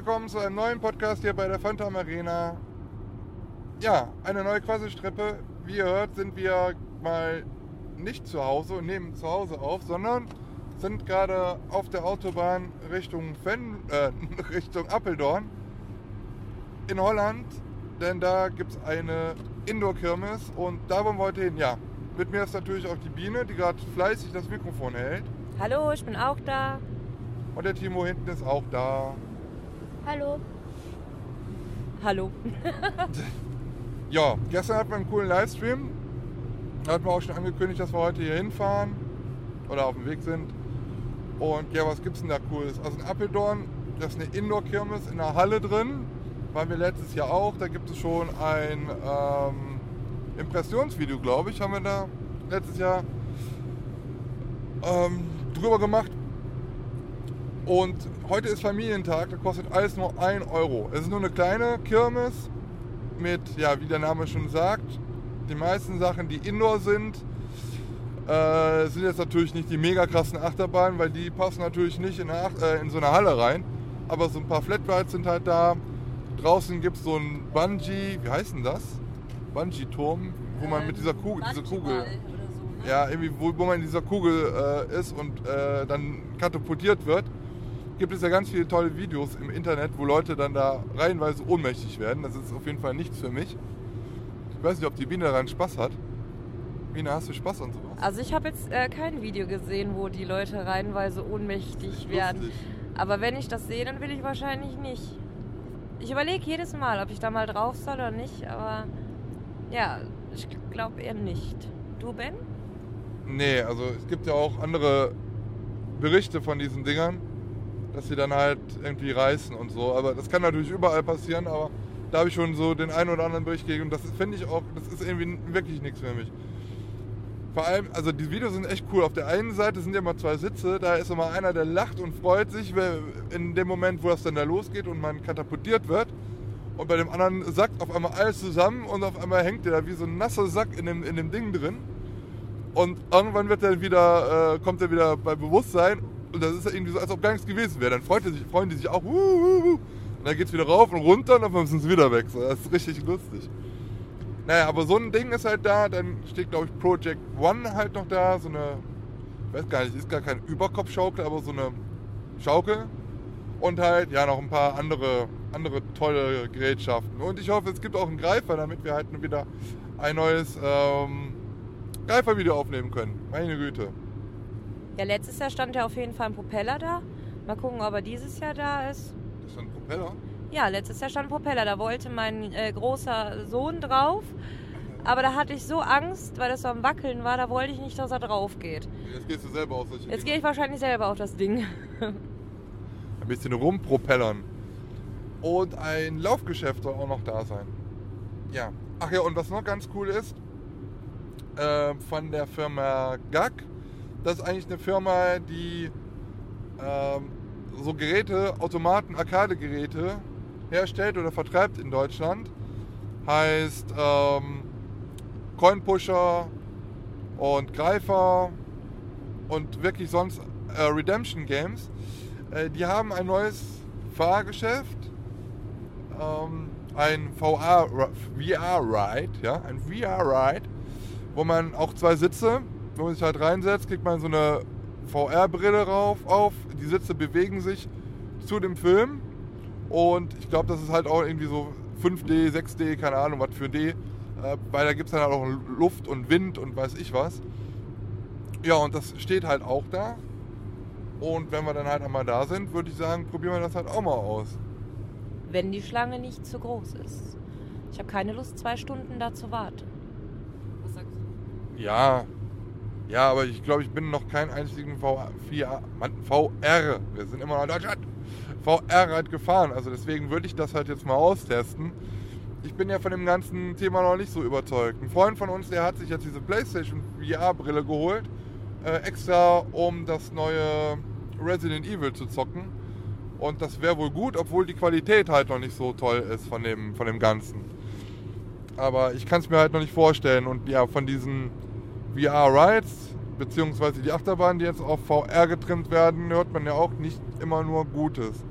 willkommen zu einem neuen Podcast hier bei der Phantom Arena. Ja, eine neue Quasselstrippe. Wie ihr hört, sind wir mal nicht zu Hause und nehmen zu Hause auf, sondern sind gerade auf der Autobahn Richtung, Fen äh, Richtung Appeldorn in Holland, denn da gibt es eine Indoor-Kirmes und da wollen wir heute hin. Ja, mit mir ist natürlich auch die Biene, die gerade fleißig das Mikrofon hält. Hallo, ich bin auch da. Und der Timo hinten ist auch da. Hallo. Hallo. Ja, gestern hatten wir einen coolen Livestream. Da hatten wir auch schon angekündigt, dass wir heute hier hinfahren oder auf dem Weg sind. Und ja, was gibt's denn da cooles? Also in Appeldorn, das ist eine Indoor-Kirmes in der Halle drin. Waren wir letztes Jahr auch. Da gibt es schon ein ähm, Impressionsvideo, glaube ich, haben wir da letztes Jahr ähm, drüber gemacht. Und heute ist Familientag, da kostet alles nur 1 Euro. Es ist nur eine kleine Kirmes mit, ja, wie der Name schon sagt, die meisten Sachen, die Indoor sind, äh, sind jetzt natürlich nicht die mega krassen Achterbahnen, weil die passen natürlich nicht in, eine äh, in so eine Halle rein. Aber so ein paar Flatrides sind halt da. Draußen gibt es so ein Bungee, wie heißt denn das? Bungee-Turm, wo man mit dieser Kugel, diese Kugel, ja, irgendwie, wo, wo man in dieser Kugel äh, ist und äh, dann katapultiert wird, gibt es ja ganz viele tolle Videos im Internet, wo Leute dann da reihenweise ohnmächtig werden. Das ist auf jeden Fall nichts für mich. Ich weiß nicht, ob die Biene daran Spaß hat. Biene, hast du Spaß an sowas? Also ich habe jetzt äh, kein Video gesehen, wo die Leute reihenweise ohnmächtig werden. Aber wenn ich das sehe, dann will ich wahrscheinlich nicht. Ich überlege jedes Mal, ob ich da mal drauf soll oder nicht, aber ja, ich glaube eher nicht. Du, Ben? Nee, also es gibt ja auch andere Berichte von diesen Dingern, dass sie dann halt irgendwie reißen und so. Aber das kann natürlich überall passieren, aber da habe ich schon so den einen oder anderen Bericht gegeben. Und das finde ich auch, das ist irgendwie wirklich nichts für mich. Vor allem, also die Videos sind echt cool. Auf der einen Seite sind ja immer zwei Sitze, da ist immer einer, der lacht und freut sich in dem Moment, wo das dann da losgeht und man katapultiert wird. Und bei dem anderen sackt auf einmal alles zusammen und auf einmal hängt der da wie so ein nasser Sack in dem, in dem Ding drin. Und irgendwann wird er wieder, äh, kommt er wieder bei Bewusstsein und das ist irgendwie so, als ob gar nichts gewesen wäre. Dann freut sich, freuen die sich auch. Und dann geht's wieder rauf und runter und dann sind sie wieder weg. So, das ist richtig lustig. Naja, aber so ein Ding ist halt da. Dann steht, glaube ich, Project One halt noch da. So eine, ich weiß gar nicht, ist gar kein Überkopfschaukel, aber so eine Schaukel. Und halt, ja, noch ein paar andere, andere tolle Gerätschaften. Und ich hoffe, es gibt auch einen Greifer, damit wir halt wieder ein neues ähm, Greifervideo aufnehmen können. Meine Güte. Ja, letztes Jahr stand ja auf jeden Fall ein Propeller da. Mal gucken, ob er dieses Jahr da ist. Das ist ein Propeller. Ja, letztes Jahr stand ein Propeller. Da wollte mein äh, großer Sohn drauf. Aber da hatte ich so Angst, weil das so am Wackeln war, da wollte ich nicht, dass er drauf geht. Jetzt gehst du selber auf solche Jetzt gehe ich wahrscheinlich selber auf das Ding. Ein bisschen rumpropellern. Und ein Laufgeschäft soll auch noch da sein. Ja. Ach ja, und was noch ganz cool ist, äh, von der Firma GAG, das ist eigentlich eine Firma, die ähm, so Geräte, Automaten, Arcade-Geräte herstellt oder vertreibt in Deutschland. Heißt ähm, Coinpusher und Greifer und wirklich sonst äh, Redemption Games. Äh, die haben ein neues Fahrgeschäft, ähm, ein VR, VR-Ride, ja, ein VR-Ride, wo man auch zwei Sitze, wo man sich halt reinsetzt, kriegt man so eine VR-Brille rauf, auf, die Sitze bewegen sich zu dem Film und ich glaube, das ist halt auch irgendwie so 5D, 6D, keine Ahnung, was für D, äh, weil da gibt es dann halt auch Luft und Wind und weiß ich was. Ja, und das steht halt auch da. Und wenn wir dann halt einmal da sind, würde ich sagen, probieren wir das halt auch mal aus. Wenn die Schlange nicht zu groß ist. Ich habe keine Lust, zwei Stunden da zu warten. Was sagst du? Ja, ja, aber ich glaube, ich bin noch keinen einzigen VR, VR, wir sind immer noch in Deutschland, VR halt gefahren. Also deswegen würde ich das halt jetzt mal austesten. Ich bin ja von dem ganzen Thema noch nicht so überzeugt. Ein Freund von uns, der hat sich jetzt diese PlayStation VR-Brille geholt, äh, extra um das neue Resident Evil zu zocken. Und das wäre wohl gut, obwohl die Qualität halt noch nicht so toll ist von dem, von dem Ganzen. Aber ich kann es mir halt noch nicht vorstellen. Und ja, von diesen VR-Rides, beziehungsweise die Achterbahnen, die jetzt auf VR getrimmt werden, hört man ja auch nicht immer nur Gutes.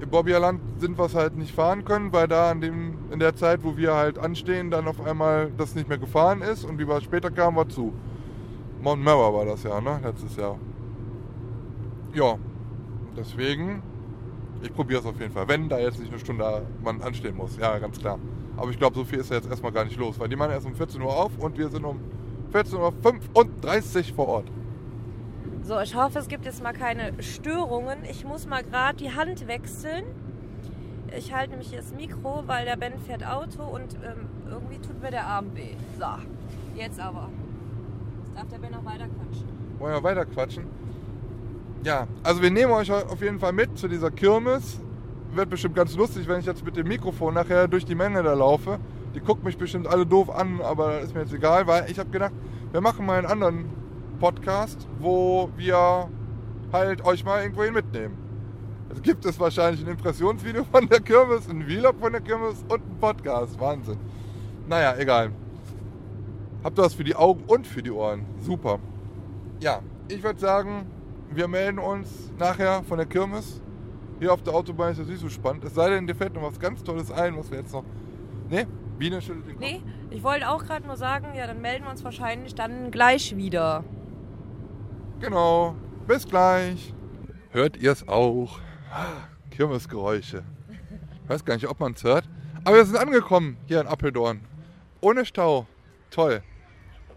Im Bobbierland sind wir es halt nicht fahren können, weil da an dem, in der Zeit, wo wir halt anstehen, dann auf einmal das nicht mehr gefahren ist und wie wir später kamen, war zu. Mount Mara war das ja, ne? Letztes Jahr. Ja, deswegen, ich probiere es auf jeden Fall. Wenn da jetzt nicht eine Stunde man anstehen muss, ja, ganz klar. Aber ich glaube, so viel ist ja jetzt erstmal gar nicht los, weil die machen erst um 14 Uhr auf und wir sind um 14.35 Uhr vor Ort. So, ich hoffe, es gibt jetzt mal keine Störungen. Ich muss mal gerade die Hand wechseln. Ich halte nämlich hier das Mikro, weil der Ben fährt Auto und ähm, irgendwie tut mir der Arm weh. So, jetzt aber. Jetzt darf der Ben noch weiter quatschen. Wollen wir weiter quatschen? Ja, also wir nehmen euch auf jeden Fall mit zu dieser Kirmes. Wird bestimmt ganz lustig, wenn ich jetzt mit dem Mikrofon nachher durch die Menge da laufe. Die gucken mich bestimmt alle doof an, aber ist mir jetzt egal, weil ich habe gedacht, wir machen mal einen anderen Podcast, wo wir halt euch mal irgendwohin mitnehmen. Es gibt es wahrscheinlich ein Impressionsvideo von der Kirmes, ein Vlog von der Kirmes und ein Podcast. Wahnsinn. Naja, egal. Habt ihr was für die Augen und für die Ohren. Super. Ja, ich würde sagen, wir melden uns nachher von der Kirmes. Hier auf der Autobahn ist das nicht so spannend. Es sei denn, dir fällt noch was ganz Tolles ein, was wir jetzt noch. Ne? Biene schüttelt den Kopf. Nee, ich wollte auch gerade nur sagen, ja, dann melden wir uns wahrscheinlich dann gleich wieder. Genau. Bis gleich. Hört ihr es auch? Kirmesgeräusche. Ich weiß gar nicht, ob man es hört. Aber wir sind angekommen hier in Appeldorn. Ohne Stau. Toll.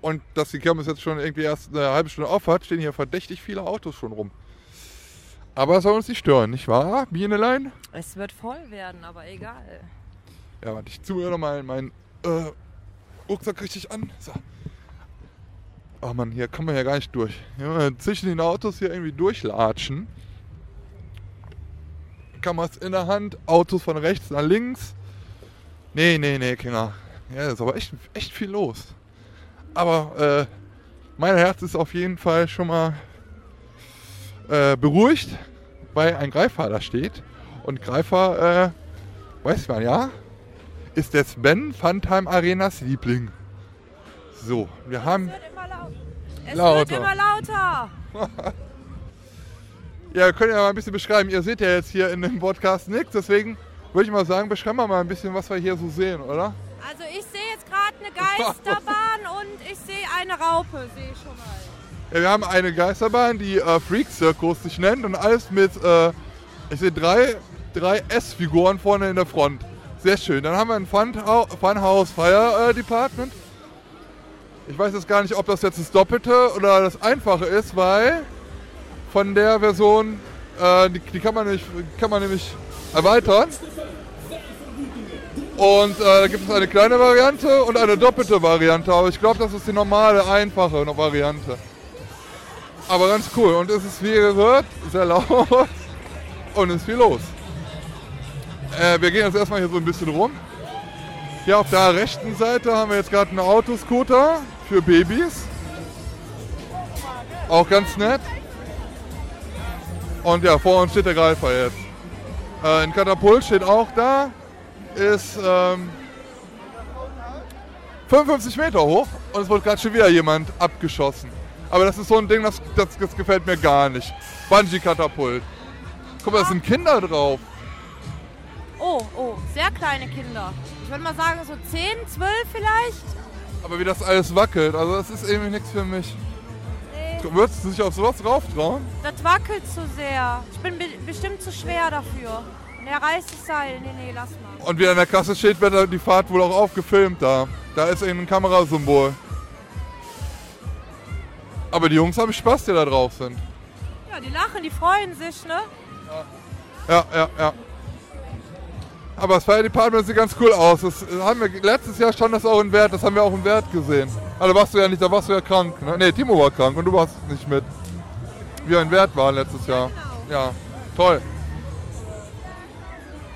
Und dass die Kirmes jetzt schon irgendwie erst eine halbe Stunde auf hat, stehen hier verdächtig viele Autos schon rum. Aber es soll uns nicht stören, nicht wahr, Bienelein? Es wird voll werden, aber egal. Ja, warte, ich zoome nochmal meinen äh, Rucksack richtig an. So. Oh Mann, hier kann man ja gar nicht durch. Ja, zwischen den Autos hier irgendwie durchlatschen. Kameras in der Hand, Autos von rechts nach links. Nee, nee, nee, Kinder. Ja, ist aber echt, echt viel los. Aber äh, mein Herz ist auf jeden Fall schon mal äh, beruhigt, weil ein Greifer da steht. Und Greifer, äh, weiß man ja, ist der Sven Funtime Arenas Liebling. So, wir haben. Es wird immer laut. Es Lauter. wird immer lauter. Ja, wir können ja mal ein bisschen beschreiben. Ihr seht ja jetzt hier in dem Podcast nichts, deswegen würde ich mal sagen, beschreiben wir mal ein bisschen, was wir hier so sehen, oder? Also ich sehe jetzt gerade eine Geisterbahn und ich sehe eine Raupe, sehe ich schon mal. Ja, wir haben eine Geisterbahn, die äh, Freak Circus sich nennt und alles mit, äh, ich sehe drei, drei S-Figuren vorne in der Front. Sehr schön. Dann haben wir ein Funhouse Fire äh, Department. Ich weiß jetzt gar nicht, ob das jetzt das Doppelte oder das Einfache ist, weil von der Version, äh, die, die kann, man nämlich, kann man nämlich erweitern. Und äh, da gibt es eine kleine Variante und eine doppelte Variante. Aber ich glaube, das ist die normale, einfache Variante. Aber ganz cool. Und es ist, wie ihr hört, sehr laut und es ist viel los. Äh, wir gehen jetzt erstmal hier so ein bisschen rum. Hier auf der rechten Seite haben wir jetzt gerade einen Autoscooter für Babys. Auch ganz nett. Und ja, vor uns steht der Greifer jetzt. Äh, ein Katapult steht auch da. Ist ähm, 55 Meter hoch und es wurde gerade schon wieder jemand abgeschossen. Aber das ist so ein Ding, das, das, das gefällt mir gar nicht. Bungee-Katapult. Guck mal, da sind Kinder drauf. Oh, oh, sehr kleine Kinder. Ich würde mal sagen so 10, 12 vielleicht. Aber wie das alles wackelt, also das ist irgendwie nichts für mich. Nee, Würdest du dich auf sowas rauf trauen? das wackelt zu sehr. Ich bin be bestimmt zu schwer dafür. Und er reißt das Seil. Nee, nee, lass mal. Und wie an der Kasse steht, wird die Fahrt wohl auch aufgefilmt da. Da ist irgendein Kamerasymbol. Aber die Jungs haben Spaß, die da drauf sind. Ja, die lachen, die freuen sich, ne? Ja, ja, ja. Aber das Fire Department sieht ganz cool aus. Das haben wir letztes Jahr stand das auch in Wert, das haben wir auch im Wert gesehen. Also warst du ja nicht, da warst du ja krank. Ne, nee, Timo war krank und du warst nicht mit. Wir in Wert waren letztes Jahr. Ja, toll.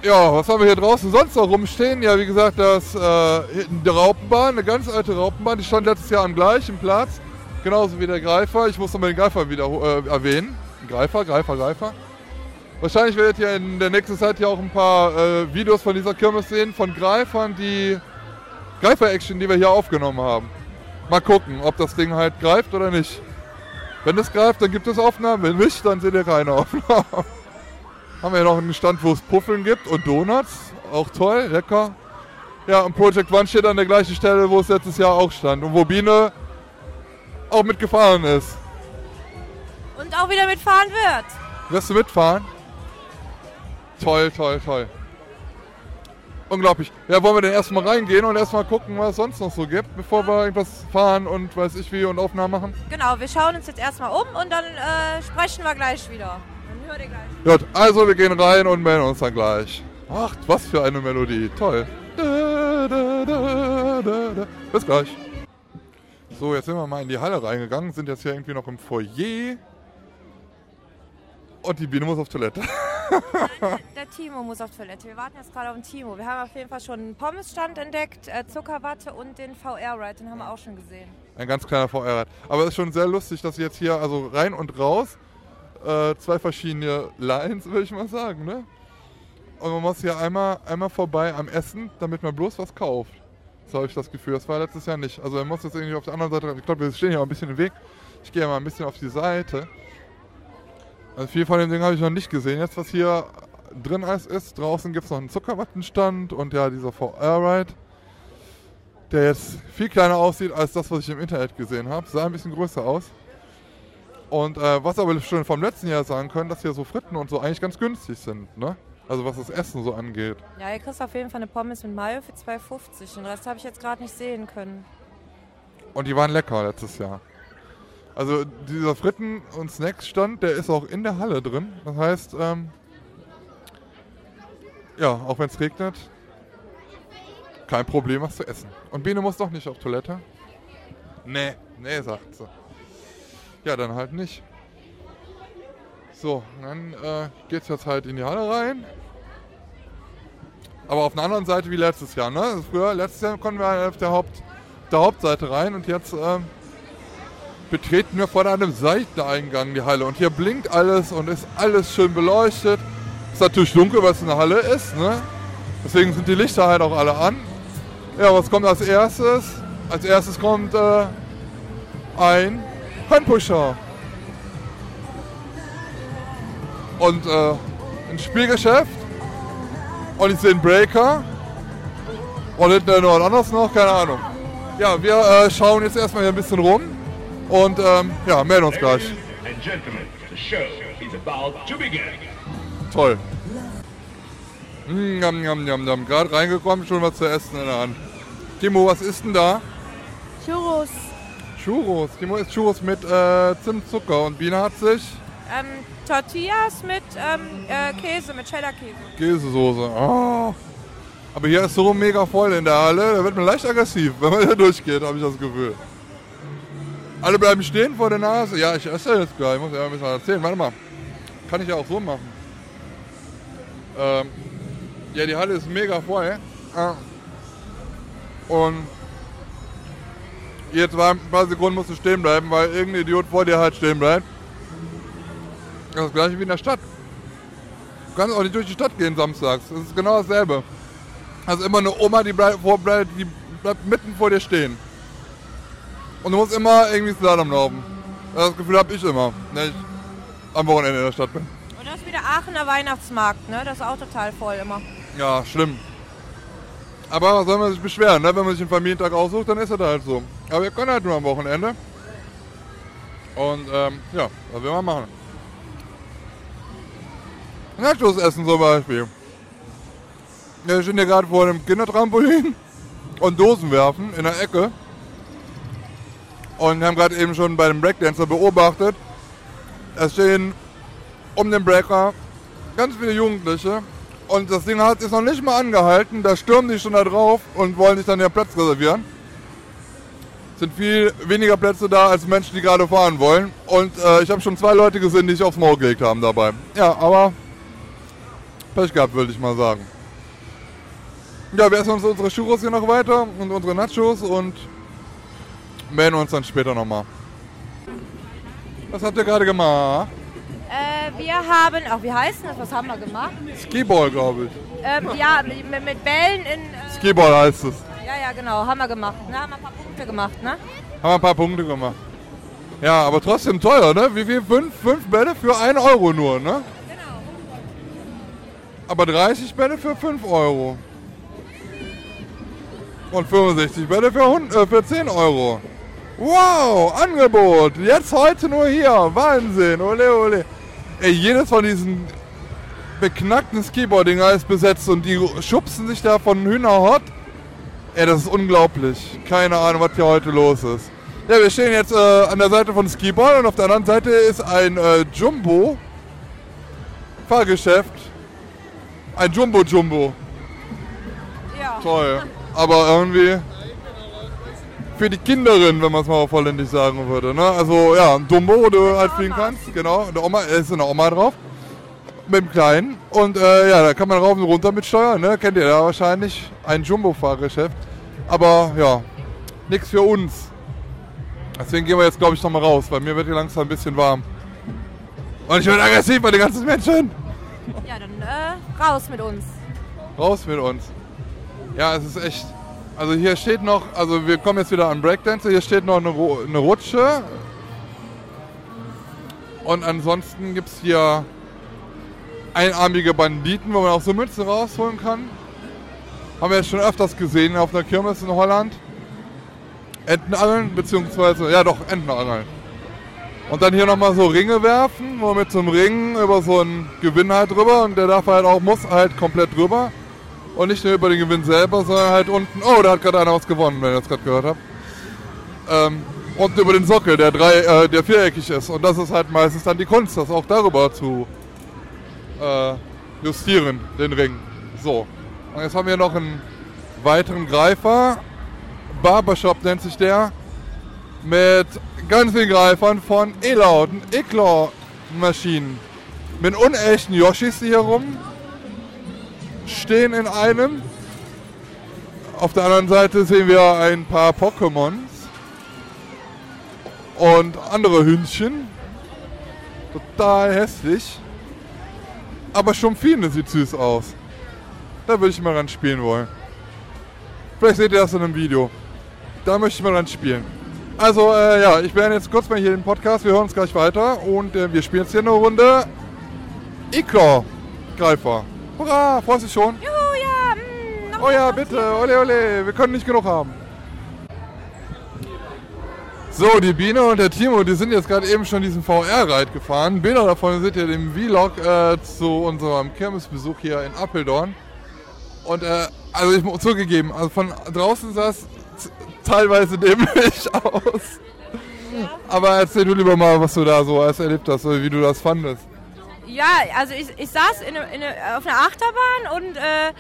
Ja, was haben wir hier draußen sonst noch rumstehen? Ja, wie gesagt, das äh, die Raupenbahn, eine ganz alte Raupenbahn, die stand letztes Jahr am gleichen Platz. Genauso wie der Greifer. Ich muss nochmal den Greifer wieder äh, erwähnen. Greifer, Greifer, Greifer. Wahrscheinlich werdet ihr in der nächsten Zeit ja auch ein paar äh, Videos von dieser Kirmes sehen, von Greifern, die Greifer-Action, die wir hier aufgenommen haben. Mal gucken, ob das Ding halt greift oder nicht. Wenn es greift, dann gibt es Aufnahmen. Wenn nicht, dann seht ihr keine Aufnahmen. Haben wir hier noch einen Stand, wo es Puffeln gibt und Donuts. Auch toll, lecker. Ja, und Project One steht an der gleichen Stelle, wo es letztes Jahr auch stand. Und wo Biene auch mitgefahren ist. Und auch wieder mitfahren wird. Wirst du mitfahren? Toll, toll, toll. Unglaublich. Ja, wollen wir denn erstmal reingehen und erstmal gucken, was es sonst noch so gibt, bevor wir irgendwas fahren und weiß ich wie und Aufnahmen machen? Genau, wir schauen uns jetzt erstmal um und dann äh, sprechen wir gleich wieder. Dann hört ihr gleich. Gut, also wir gehen rein und melden uns dann gleich. Ach, was für eine Melodie. Toll. Da, da, da. Bis gleich. So, jetzt sind wir mal in die Halle reingegangen, sind jetzt hier irgendwie noch im Foyer. Und die Biene muss auf Toilette. Der, der Timo muss auf Toilette. Wir warten jetzt gerade auf den Timo. Wir haben auf jeden Fall schon einen Pommesstand entdeckt, äh, Zuckerwatte und den VR-Ride, den haben wir auch schon gesehen. Ein ganz kleiner VR-Rad. Aber es ist schon sehr lustig, dass jetzt hier, also rein und raus, äh, zwei verschiedene Lines, würde ich mal sagen, ne? Und man muss hier einmal, einmal vorbei am Essen, damit man bloß was kauft. So habe ich das Gefühl. Das war letztes Jahr nicht. Also man muss jetzt irgendwie auf der anderen Seite, ich glaube, wir stehen hier auch ein bisschen im Weg. Ich gehe mal ein bisschen auf die Seite. Also viel von dem Ding habe ich noch nicht gesehen. Jetzt, was hier drin alles ist, draußen gibt es noch einen Zuckerwattenstand und ja, dieser VR-Ride, der jetzt viel kleiner aussieht als das, was ich im Internet gesehen habe. Sah ein bisschen größer aus. Und äh, was aber schon vom letzten Jahr sagen können, dass hier so Fritten und so eigentlich ganz günstig sind, ne? Also was das Essen so angeht. Ja, ihr kriegst auf jeden Fall eine Pommes mit Mayo für 2,50. Den Rest habe ich jetzt gerade nicht sehen können. Und die waren lecker letztes Jahr. Also dieser Fritten- und Snacks-Stand, der ist auch in der Halle drin. Das heißt, ähm, ja, auch wenn es regnet, kein Problem, was zu essen. Und Biene muss doch nicht auf Toilette? Nee, nee, sagt sie. Ja, dann halt nicht. So, dann äh, geht's jetzt halt in die Halle rein. Aber auf einer anderen Seite wie letztes Jahr, ne? Also früher, letztes Jahr konnten wir auf der, Haupt, der Hauptseite rein und jetzt ähm, betreten wir vor einem Seiteneingang die Halle. Und hier blinkt alles und ist alles schön beleuchtet. Ist natürlich dunkel, weil es eine Halle ist, ne? Deswegen sind die Lichter halt auch alle an. Ja, was kommt als erstes? Als erstes kommt äh, ein Handpusher. Und äh, ein Spielgeschäft. Und ich sehe einen Breaker. Und hinten noch was anderes noch, keine Ahnung. Ja, wir äh, schauen jetzt erstmal hier ein bisschen rum. Und ähm, ja, melden uns gleich. Toll. Mm, Njam, njam, njam, njam. Gerade reingekommen, schon was zu essen in der Hand. Timo, was ist denn da? Churros. Churros. Timo isst Churros mit äh, Zimtzucker und Biene hat sich Ähm, Tortillas mit ähm, äh, Käse, mit Cheddar-Käse. Käsesoße. Oh. Aber hier ist so mega voll in der Halle, da wird man leicht aggressiv, wenn man hier durchgeht, habe ich das Gefühl. Alle bleiben stehen vor der Nase. Ja, ich esse jetzt gleich, ich muss ja ein bisschen erzählen. Warte mal, kann ich ja auch so machen. Ähm, ja, die Halle ist mega voll. Ah. Und jetzt war ein paar Sekunden musst du stehen bleiben, weil irgendein Idiot vor dir halt stehen bleibt. Das gleiche wie in der Stadt. Du kannst auch nicht durch die Stadt gehen samstags. Das ist genau dasselbe. Also immer eine Oma, die bleibt, vor, bleibt, die bleibt mitten vor dir stehen. Und du musst immer irgendwie Slalom laufen. Das Gefühl habe ich immer, wenn ich am Wochenende in der Stadt bin. Und das ist wieder Aachener Weihnachtsmarkt, ne? Das ist auch total voll immer. Ja, schlimm. Aber was soll man sich beschweren, ne? Wenn man sich einen Familientag aussucht, dann ist das halt so. Aber wir können halt nur am Wochenende. Und ähm, ja, was will man machen? Nachos essen zum Beispiel. Wir stehen hier gerade vor einem Kindertrampolin und Dosen werfen in der Ecke. Und wir haben gerade eben schon bei dem Breakdancer beobachtet, es stehen um den Breaker ganz viele Jugendliche. Und das Ding hat sich noch nicht mal angehalten. Da stürmen die schon da drauf und wollen sich dann ihren Platz reservieren. Es sind viel weniger Plätze da als Menschen, die gerade fahren wollen. Und äh, ich habe schon zwei Leute gesehen, die sich aufs Maul gelegt haben dabei. Ja, aber Pech gehabt, würde ich mal sagen. Ja, wir essen uns unsere Churros hier noch weiter und unsere Nachos und melden uns dann später nochmal. Was habt ihr gerade gemacht? Äh, wir haben, ach, wie heißt das? Was haben wir gemacht? Skiball, glaube ich. Ähm, ja, mit, mit Bällen in. Äh, Skiball heißt es. ja, ja, genau, haben wir gemacht. Ne? Haben wir ein paar Punkte gemacht, ne? Haben wir ein paar Punkte gemacht. Ja, aber trotzdem teuer, ne? Wie viel? Fünf, fünf Bälle für 1 Euro nur, ne? Genau. Aber 30 Bälle für 5 Euro. Und 65 Bälle für, 100, äh, für 10 Euro. Wow, Angebot. Jetzt heute nur hier. Wahnsinn. Ole, ole. Ey, jedes von diesen beknackten Skateboard-Dinger ist besetzt und die schubsen sich da von Hühnerhot. Ey, das ist unglaublich. Keine Ahnung, was hier heute los ist. Ja, wir stehen jetzt äh, an der Seite von Skiball und auf der anderen Seite ist ein äh, Jumbo Fahrgeschäft. Ein Jumbo Jumbo. Ja. Toll. Aber irgendwie für die Kinderin, wenn man es mal auf Holländisch sagen würde. Ne? Also ja, ein Dumbo, wo du halt fliegen kannst. Genau, der Oma, es ist eine Oma drauf. Mit dem Kleinen. Und äh, ja, da kann man rauf und runter mit steuern. Ne? Kennt ihr ja wahrscheinlich. Ein Jumbo-Fahrgeschäft. Aber ja, nichts für uns. Deswegen gehen wir jetzt, glaube ich, nochmal raus, weil mir wird hier langsam ein bisschen warm. Und ich werde aggressiv bei den ganzen Menschen. Ja, dann äh, raus mit uns. Raus mit uns. Ja, es ist echt. Also hier steht noch, also wir kommen jetzt wieder an Breakdance, hier steht noch eine, eine Rutsche. Und ansonsten gibt es hier einarmige Banditen, wo man auch so Mützen rausholen kann. Haben wir jetzt schon öfters gesehen auf einer Kirmes in Holland. Entenangeln, beziehungsweise, ja doch, Entenangeln. Und dann hier nochmal so Ringe werfen, wo mit so einem Ring über so einen Gewinn halt drüber und der darf halt auch, muss halt komplett drüber. Und nicht nur über den Gewinn selber, sondern halt unten, oh, da hat gerade einer was gewonnen, wenn ihr das gerade gehört habt. Ähm, unten über den Sockel, der, drei, äh, der viereckig ist. Und das ist halt meistens dann die Kunst, das auch darüber zu äh, justieren, den Ring. So. Und jetzt haben wir noch einen weiteren Greifer. Barbershop nennt sich der. Mit ganz vielen Greifern von E-Lauten, E-Claw-Maschinen. Mit unechten Yoshis, die hier rum stehen in einem. Auf der anderen Seite sehen wir ein paar Pokémons. Und andere Hündchen. Total hässlich. Aber Stumpfine sieht süß aus. Da würde ich mal ran spielen wollen. Vielleicht seht ihr das in einem Video. Da möchte ich mal ran spielen. Also, äh, ja, ich beende jetzt kurz mal hier den Podcast. Wir hören uns gleich weiter. Und äh, wir spielen jetzt hier eine Runde. Eclaw Greifer. Hurra, freust du dich schon? Juhu, ja. mm, noch Oh ja, bitte, ole ole, wir können nicht genug haben. So, die Biene und der Timo, die sind jetzt gerade eben schon diesen VR-Ride gefahren. Bilder davon seht ihr im Vlog äh, zu unserem Kirmesbesuch hier in Apeldoorn. Und äh, also ich muss zugegeben, also von draußen sah es teilweise dämlich aus. Aber erzähl du lieber mal, was du da so alles erlebt hast, oder wie du das fandest. Ja, also ich, ich saß in, in, auf einer Achterbahn und äh,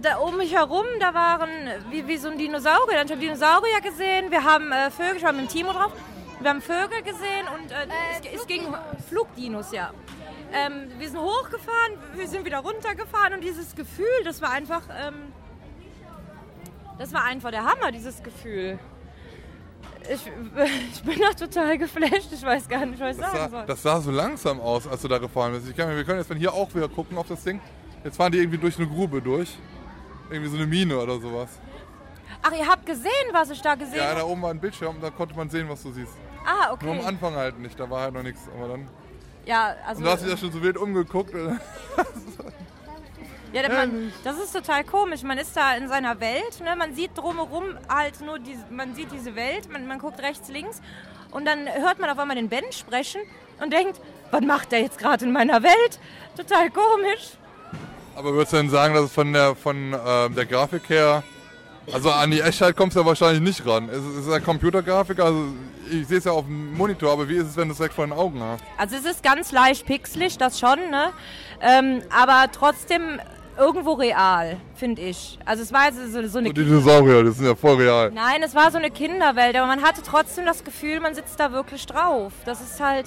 da um mich herum, da waren wie, wie so ein Dinosaurier. Ich habe Dinosaurier gesehen, wir haben äh, Vögel, ich war mit dem Timo drauf. Wir haben Vögel gesehen und äh, es, es ging Flugdinos, ja. Ähm, wir sind hochgefahren, wir sind wieder runtergefahren und dieses Gefühl, das war einfach, ähm, das war einfach der Hammer, dieses Gefühl. Ich, ich bin noch total geflasht, ich weiß gar nicht, was ich Das sagen sah, soll. das sah so langsam aus, als du da gefahren bist. Ich kann, wir können jetzt von hier auch wieder gucken auf das Ding. Jetzt fahren die irgendwie durch eine Grube durch. Irgendwie so eine Mine oder sowas. Ach, ihr habt gesehen, was ich da gesehen Ja, habe? da oben war ein Bildschirm, da konnte man sehen, was du siehst. Ah, okay. Nur am Anfang halt nicht, da war halt noch nichts. Aber dann. Ja, also. Und du hast dich ja schon so wild umgeguckt. ja, man, das ist total komisch. Man ist da in seiner Welt, ne? man sieht drumherum halt nur diese, man sieht diese Welt, man, man guckt rechts, links und dann hört man auf einmal den Ben sprechen und denkt, was macht der jetzt gerade in meiner Welt? Total komisch. Aber würdest du denn sagen, dass es von der, von, ähm, der Grafik her. Also an die Echtheit kommst du ja wahrscheinlich nicht ran. Es ist, es ist ja Computergrafik, also ich sehe es ja auf dem Monitor, aber wie ist es, wenn du es direkt vor den Augen hast? Also es ist ganz leicht pixelig, das schon, ne? Ähm, aber trotzdem irgendwo real, finde ich. Also es war so, so, eine Und die Dinosaurier, das sind ja voll real. Nein, es war so eine Kinderwelt, aber man hatte trotzdem das Gefühl, man sitzt da wirklich drauf. Das ist halt.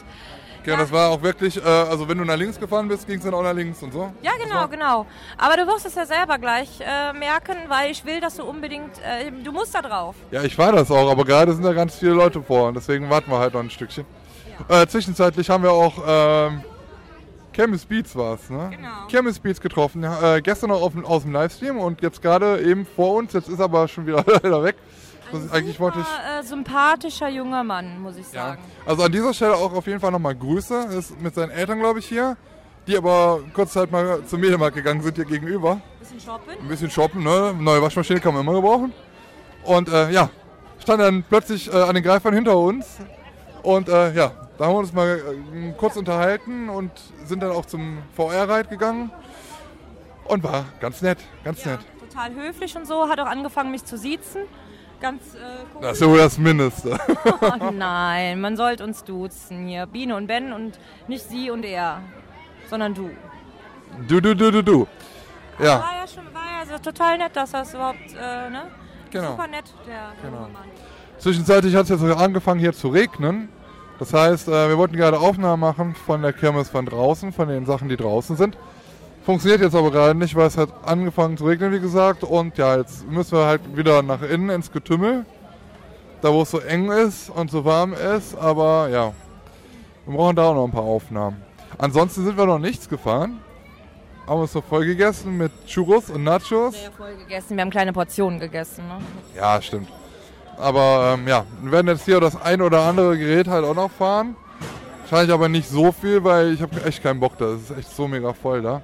Und das war auch wirklich, äh, also wenn du nach links gefahren bist, ging es dann auch nach links und so? Ja, genau, genau. Aber du wirst es ja selber gleich äh, merken, weil ich will, dass du unbedingt. Äh, du musst da drauf. Ja, ich war das auch, aber gerade sind da ganz viele Leute vor und deswegen warten wir halt noch ein Stückchen. Äh, zwischenzeitlich haben wir auch ähm, Chemis Beats war es, ne? Genau. Chemis Beats getroffen. Äh, gestern noch auf, aus dem Livestream und jetzt gerade eben vor uns, jetzt ist aber schon wieder leider weg. Das ist, eigentlich wollte ich. Äh, sympathischer junger Mann, muss ich Ja. sagen. Also an dieser Stelle auch auf jeden Fall nochmal Grüße. Ist mit seinen Eltern, glaube ich, hier. die aber kurz Zeit mal zum Mediamarkt gegangen sind hier gegenüber. Bisschen shoppen. Ein bisschen shoppen, ne? Neue Waschmaschine kann man immer gebrauchen. Und äh, ja, stand dann plötzlich äh, an den Greifern hinter uns. Und äh, ja, da haben wir uns mal äh, kurz unterhalten und sind dann auch zum VR-Ride gegangen. Und war ganz nett, ganz Ja, nett. total höflich und so. Hat auch angefangen, mich zu siezen. Ganz äh, cool. Das ist ja wohl das Mindeste. Oh nein, man sollte uns duzen hier. Biene und Ben und nicht sie und er, sondern du. Du, du, du, du, du. Ja, War ja schon, war ja so total nett, dass das überhaupt, äh, ne? Genau. Super nett, der Genau. Mann. Zwischenzeitlich hat es jetzt angefangen hier zu regnen. Das heißt, äh, wir wollten gerade Aufnahmen machen von der Kirmes von draußen, von den Sachen, die draußen sind. Funktioniert jetzt aber gerade nicht, weil es hat angefangen zu regnen, wie gesagt. Und ja, jetzt müssen wir halt wieder nach innen ins Getümmel. Da, wo es so eng ist und so warm ist. Aber ja, wir brauchen da auch noch ein paar Aufnahmen. Ansonsten sind wir noch nichts gefahren. Haben uns noch voll gegessen mit Churros und Nachos. Sehr voll gegessen, wir haben kleine Portionen gegessen. Ne? Ja, stimmt. Aber ähm, ja, wir werden jetzt hier das ein oder andere Gerät halt auch noch fahren. Wahrscheinlich aber nicht so viel, weil ich habe echt keinen Bock da. Es ist echt so mega voll da.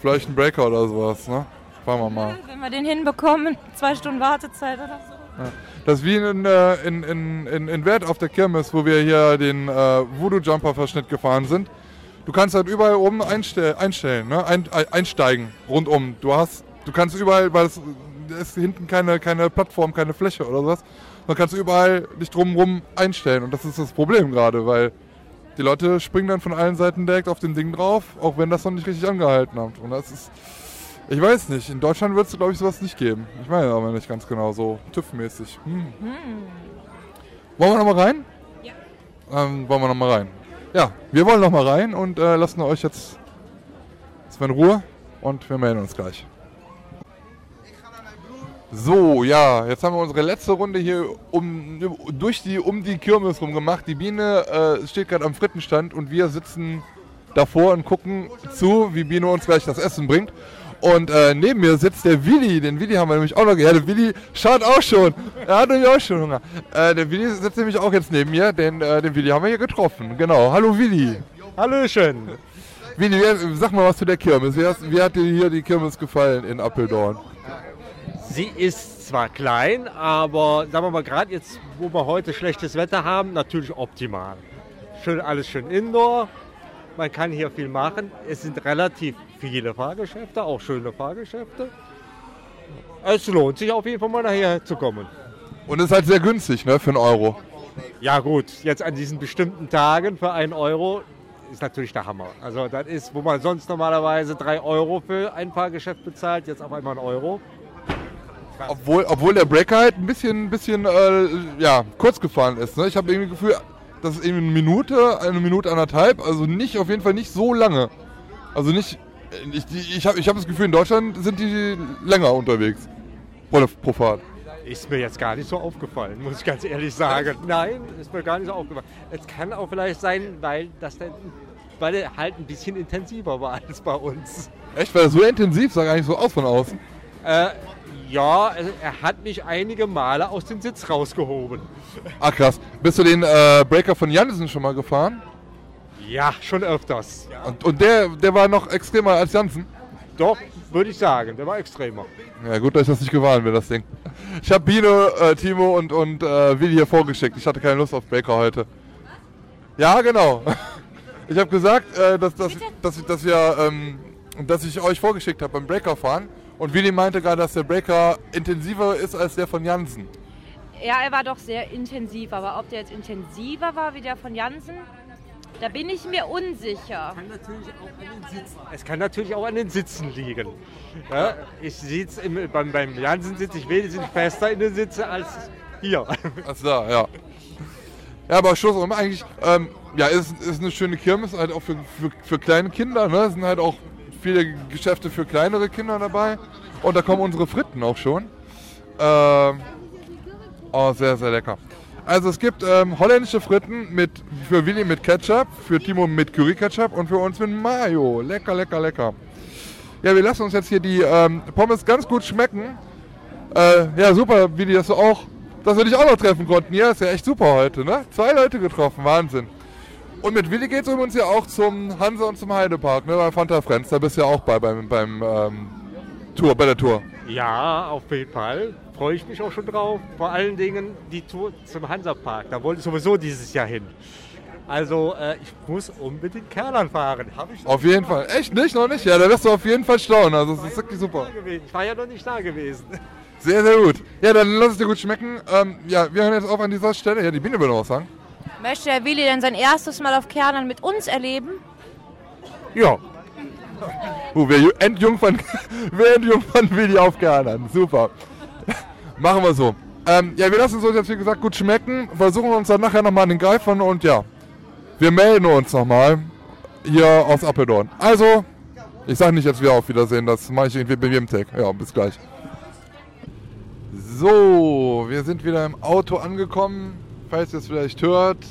Vielleicht ein Breaker oder sowas, ne? Fahren wir mal. Wenn wir den hinbekommen, zwei Stunden Wartezeit oder so. Das ist wie in, äh, in, in, in, in Wert auf der Kirmes, wo wir hier den äh, Voodoo-Jumper-Verschnitt gefahren sind. Du kannst halt überall oben einstell, einstellen, ne? Ein, ein, einsteigen, rundum. Du hast, du kannst überall, weil es ist hinten keine, keine Plattform, keine Fläche oder sowas. Man kannst du überall dich drumherum einstellen. Und das ist das Problem gerade, weil die Leute springen dann von allen Seiten direkt auf dem Ding drauf, auch wenn das noch nicht richtig angehalten hat. Und das ist, ich weiß nicht, in Deutschland wird es, glaube ich, sowas nicht geben. Ich meine aber nicht ganz genau so, TÜV-mäßig. Hm. Wollen wir noch mal rein? Ja. Ähm, wollen wir noch mal rein? Ja, wir wollen noch mal rein und äh, lassen euch jetzt, jetzt in Ruhe und wir melden uns gleich. So, ja, jetzt haben wir unsere letzte Runde hier um, durch die, um die Kirmes rum gemacht. Die Biene äh, steht gerade am Frittenstand und wir sitzen davor und gucken zu, wie Biene uns gleich das Essen bringt. Und äh, neben mir sitzt der Willi. Den Willi haben wir nämlich auch noch gehört. Der Willi schaut auch schon. Er hat nämlich auch schon Hunger. Äh, der Willi sitzt nämlich auch jetzt neben mir. Den, äh, den Willi haben wir hier getroffen. Genau. Hallo Willi. Hallöchen. Willi, sag mal was zu der Kirmes. Wie, hast, wie hat dir hier die Kirmes gefallen in Appeldorn? Sie ist zwar klein, aber sagen wir mal, gerade jetzt, wo wir heute schlechtes Wetter haben, natürlich optimal. Schön, alles schön indoor. Man kann hier viel machen. Es sind relativ viele Fahrgeschäfte, auch schöne Fahrgeschäfte. Es lohnt sich auf jeden Fall mal nachher zu kommen. Und ist halt sehr günstig, ne, für einen Euro. Ja gut, jetzt an diesen bestimmten Tagen für einen Euro ist natürlich der Hammer. Also das ist, wo man sonst normalerweise drei Euro für ein Fahrgeschäft bezahlt, jetzt auf einmal ein Euro. Obwohl, obwohl der Breaker halt ein bisschen, bisschen äh, ja, kurz gefahren ist. Ne? Ich habe irgendwie das Gefühl, das ist irgendwie eine Minute, eine Minute anderthalb. Also nicht, auf jeden Fall nicht so lange. Also nicht, ich, die- ich habe ich hab das Gefühl, in Deutschland sind die länger unterwegs. Pro, pro Fahrt. Ist mir jetzt gar nicht so aufgefallen, muss ich ganz ehrlich sagen. Nein, ist mir gar nicht so aufgefallen. Es kann auch vielleicht sein, weil das dann, weil er halt ein bisschen intensiver war als bei uns. Echt? Weil das so intensiv sah gar nicht so aus von außen. Äh, ja, er hat mich einige Male aus dem Sitz rausgehoben. Ah krass. Bist du den äh, Breaker von Jansen schon mal gefahren? Ja, schon öfters. Und, und der, der war noch extremer als Jansen? Doch, würde ich sagen, der war extremer. Ja, gut, dass ich das nicht gefahren bin, das Ding. Ich habe Biene, äh, Timo und, und äh, Willi hier vorgeschickt. Ich hatte keine Lust auf Breaker heute. Ja, genau. Ich habe gesagt, äh, dass, dass, dass, dass, wir, ähm, dass ich euch vorgeschickt habe beim Breaker fahren. Und Willi meinte gerade, dass der Breaker intensiver ist als der von Jansen. Ja, er war doch sehr intensiv, aber ob der jetzt intensiver war wie der von Jansen, da bin ich mir unsicher. Es kann natürlich auch an den Sitzen liegen. Ja, ich sitze im, beim, beim Jansen sitze ich wesentlich fester in den Sitzen als hier. Also da, ja. Ja, aber Schluss um eigentlich, ähm, ja, ist, ist eine schöne Kirmes, halt auch für, für, für kleine Kinder, ne? Sind halt auch viele Geschäfte für kleinere Kinder dabei. Und da kommen unsere Fritten auch schon. Ähm, oh, sehr, sehr lecker. Also es gibt ähm, holländische Fritten mit, für Willi mit Ketchup, für Timo mit Curry Ketchup und für uns mit Mayo. Lecker, lecker, lecker. Ja, wir lassen uns jetzt hier die ähm, Pommes ganz gut schmecken. Äh, ja, super, Willi, dass du auch, dass wir dich auch noch treffen konnten. Ja, ist ja echt super heute, ne? Zwei Leute getroffen, Wahnsinn. Und mit Willi geht es übrigens ja auch zum Hansa und zum Heidepark, ne, bei Fanta Friends. Da bist du ja auch bei beim, beim ähm, Tour, bei der Tour. Ja, auf jeden Fall. Freue ich mich auch schon drauf. Vor allen Dingen die Tour zum Hansapark. Da wollte ich sowieso dieses Jahr hin. Also äh, ich muss unbedingt Kerlern fahren. Hab ich noch Auf jeden Fall. Echt nicht? Noch nicht? Ja, da wirst du auf jeden Fall staunen. Also, es ist wirklich super. Ich war ja noch nicht da gewesen. Sehr, sehr gut. Ja, dann lass es dir gut schmecken. Ähm, ja, wir hören jetzt auf an dieser Stelle. Ja, die Biene will noch was sagen. Möchte der Willi denn sein erstes Mal auf Kernern mit uns erleben? Ja, Uh, wir ju- entjungfern, wir entjungfern Willi auf Gernern. Super. Machen wir so. Ähm, ja, wir lassen es uns jetzt wie gesagt gut schmecken. Versuchen uns dann nachher nochmal an den Greifern und ja, wir melden uns nochmal hier aus Apeldoorn. Also, ich sage nicht jetzt wieder auf Wiedersehen, das mache ich irgendwie bei jedem Tag. Ja, bis gleich. So, wir sind wieder im Auto angekommen. Falls ihr es vielleicht hört,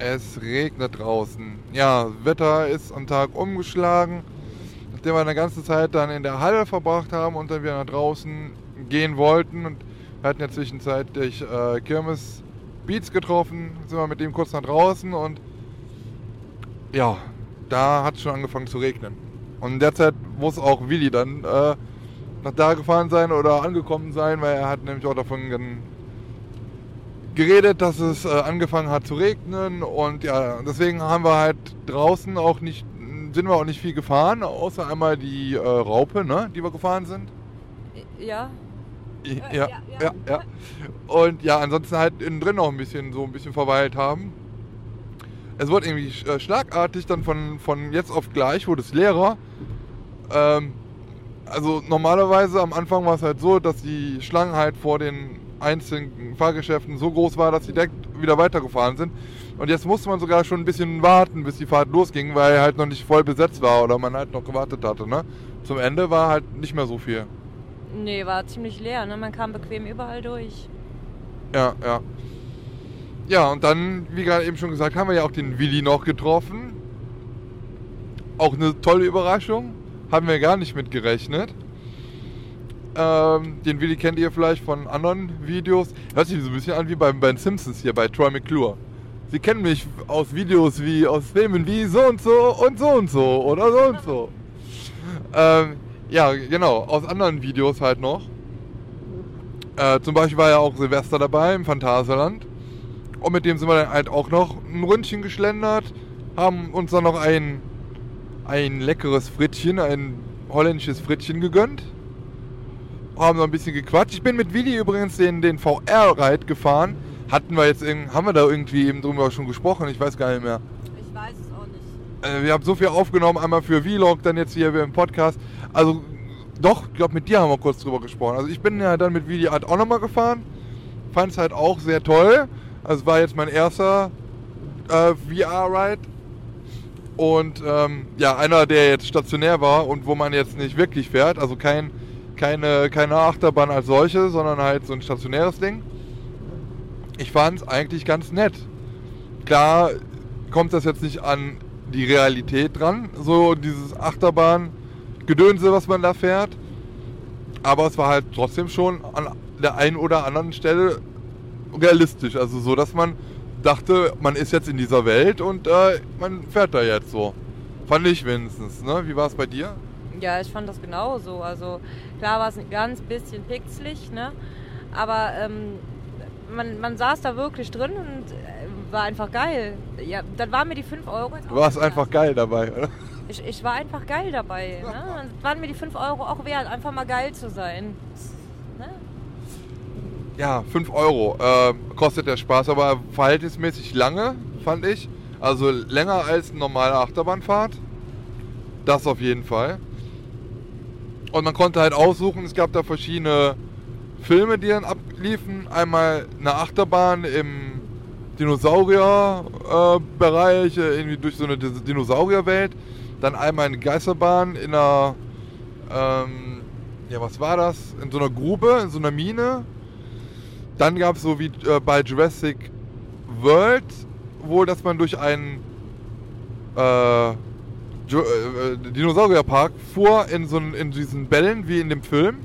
es regnet draußen. Ja, Wetter ist am Tag umgeschlagen. Nachdem wir eine ganze Zeit dann in der Halle verbracht haben und dann wieder nach draußen gehen wollten und wir hatten ja zwischenzeitlich äh, Kirmes Beats getroffen, sind wir mit dem kurz nach draußen und ja, da hat es schon angefangen zu regnen. Und in der Zeit muss auch Willi dann äh, nach da gefahren sein oder angekommen sein, weil er hat nämlich auch davon geredet, dass es äh, angefangen hat zu regnen und ja, deswegen haben wir halt draußen auch nicht, sind wir auch nicht viel gefahren, außer einmal die äh, Raupe, ne, die wir gefahren sind. Ja. Ja, ja, ja, ja. ja. Und ja, ansonsten halt innen drin noch ein bisschen so ein bisschen verweilt haben. Es wurde irgendwie äh, schlagartig dann von, von jetzt auf gleich wurde es leerer. Ähm, also normalerweise am Anfang war es halt so, dass die Schlangen halt vor den einzelnen Fahrgeschäften so groß war, dass sie direkt wieder weitergefahren sind. Und jetzt musste man sogar schon ein bisschen warten, bis die Fahrt losging, weil halt noch nicht voll besetzt war oder man halt noch gewartet hatte. Ne? Zum Ende war halt nicht mehr so viel. Nee, war ziemlich leer, ne? Man kam bequem überall durch. Ja, ja. Ja, und dann, wie gerade eben schon gesagt, haben wir ja auch den Willi noch getroffen. Auch eine tolle Überraschung. Haben wir gar nicht mit gerechnet. Ähm, den Willi kennt ihr vielleicht von anderen Videos. Hört sich so ein bisschen an wie bei den Simpsons hier, bei Troy McClure. Sie kennen mich aus Videos wie, aus Filmen wie so und so und so und so oder so und so. Ähm, ja, genau, aus anderen Videos halt noch. Äh, zum Beispiel war ja auch Silvester dabei im Phantasialand. Und mit dem sind wir dann halt auch noch ein Ründchen geschlendert, haben uns dann noch ein, ein leckeres Frittchen, ein holländisches Frittchen gegönnt. Haben noch ein bisschen gequatscht. Ich bin mit Willi übrigens den, den VR-Ride gefahren. Hatten wir jetzt irgend, haben wir da irgendwie eben drüber schon gesprochen? Ich weiß gar nicht mehr. Ich weiß es auch nicht. Äh, wir haben so viel aufgenommen, einmal für Vlog, dann jetzt hier im Podcast. Also doch, ich glaube mit dir haben wir kurz drüber gesprochen. Also ich bin ja dann mit Willi halt auch nochmal gefahren. Fand es halt auch sehr toll. Also es war jetzt mein erster äh, VR-Ride. Und ähm, ja, einer, der jetzt stationär war und wo man jetzt nicht wirklich fährt. Also kein, keine, keine Achterbahn als solche, sondern halt so ein stationäres Ding. Ich fand es eigentlich ganz nett. Klar kommt das jetzt nicht an die Realität dran, so dieses Achterbahn-Gedönse, was man da fährt. Aber es war halt trotzdem schon an der einen oder anderen Stelle realistisch. Also so, dass man dachte, man ist jetzt in dieser Welt und äh, man fährt da jetzt so. Fand ich wenigstens. Ne? Wie war es bei dir? Ja, ich fand das genauso. Also klar war es ein ganz bisschen pixelig, ne? Aber ähm, man, man saß da wirklich drin und äh, war einfach geil. Ja, dann waren mir die 5 Euro. jetzt Du warst einfach geil dabei, oder? Ich, ich war einfach geil dabei. Ne? Dann waren mir die 5 Euro auch wert, einfach mal geil zu sein. Ne? Ja, 5 Euro äh, kostet der Spaß, aber verhältnismäßig lange, fand ich. Also länger als eine normale Achterbahnfahrt. Das auf jeden Fall. Und man konnte halt aussuchen, es gab da verschiedene Filme, die dann abliefen. Einmal eine Achterbahn im Dinosaurier-Bereich, äh, irgendwie durch so eine Dinosaurierwelt. Dann einmal eine Geisterbahn in einer, ähm, ja, was war das? In so einer Grube, in so einer Mine. Dann gab es so wie äh, bei Jurassic World, wohl, dass man durch einen äh, äh, äh, Dinosaurierpark fuhr in, so, in diesen Bällen wie in dem Film.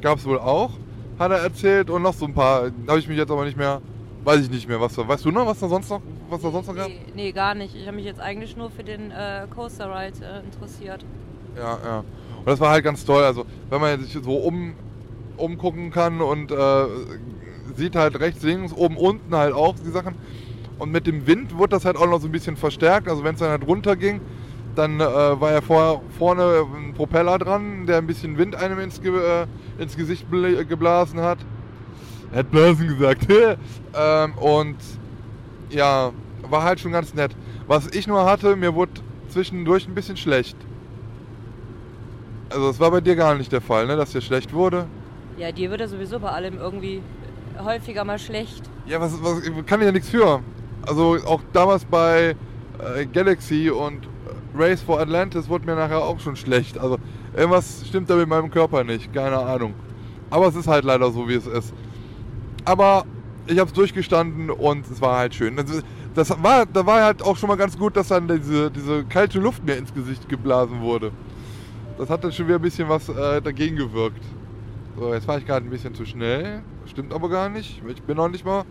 Gab es wohl auch, hat er erzählt. Und noch so ein paar, habe ich mich jetzt aber nicht mehr Weiß ich nicht mehr, was da. Weißt du noch, was da sonst noch, was da sonst noch gab? Nee, nee, gar nicht. Ich habe mich jetzt eigentlich nur für den äh, Coaster Ride äh, interessiert. Ja, ja. Und das war halt ganz toll. Also, wenn man sich so um, umgucken kann und äh, sieht halt rechts, links, oben, unten halt auch die Sachen. Und mit dem Wind wurde das halt auch noch so ein bisschen verstärkt. Also, wenn es dann halt runter ging, dann äh, war ja vor, vorne ein Propeller dran, der ein bisschen Wind einem ins, Ge äh, ins Gesicht bl- geblasen hat. Er hat Blasen gesagt. ähm, und ja, war halt schon ganz nett. Was ich nur hatte, mir wurde zwischendurch ein bisschen schlecht. Also das war bei dir gar nicht der Fall, ne? dass dir schlecht wurde. Ja, dir wird ja sowieso bei allem irgendwie häufiger mal schlecht. Ja, was, was kann ich ja nichts für. Also auch damals bei äh, Galaxy und Race for Atlantis wurde mir nachher auch schon schlecht. Also irgendwas stimmt da mit meinem Körper nicht, keine Ahnung. Aber es ist halt leider so, wie es ist. Aber ich habe es durchgestanden und es war halt schön. Das, das war, da war halt auch schon mal ganz gut, dass dann diese, diese kalte Luft mir ins Gesicht geblasen wurde. Das hat dann schon wieder ein bisschen was äh, dagegen gewirkt. So, jetzt fahre ich gerade ein bisschen zu schnell. Stimmt aber gar nicht. Ich bin noch nicht mal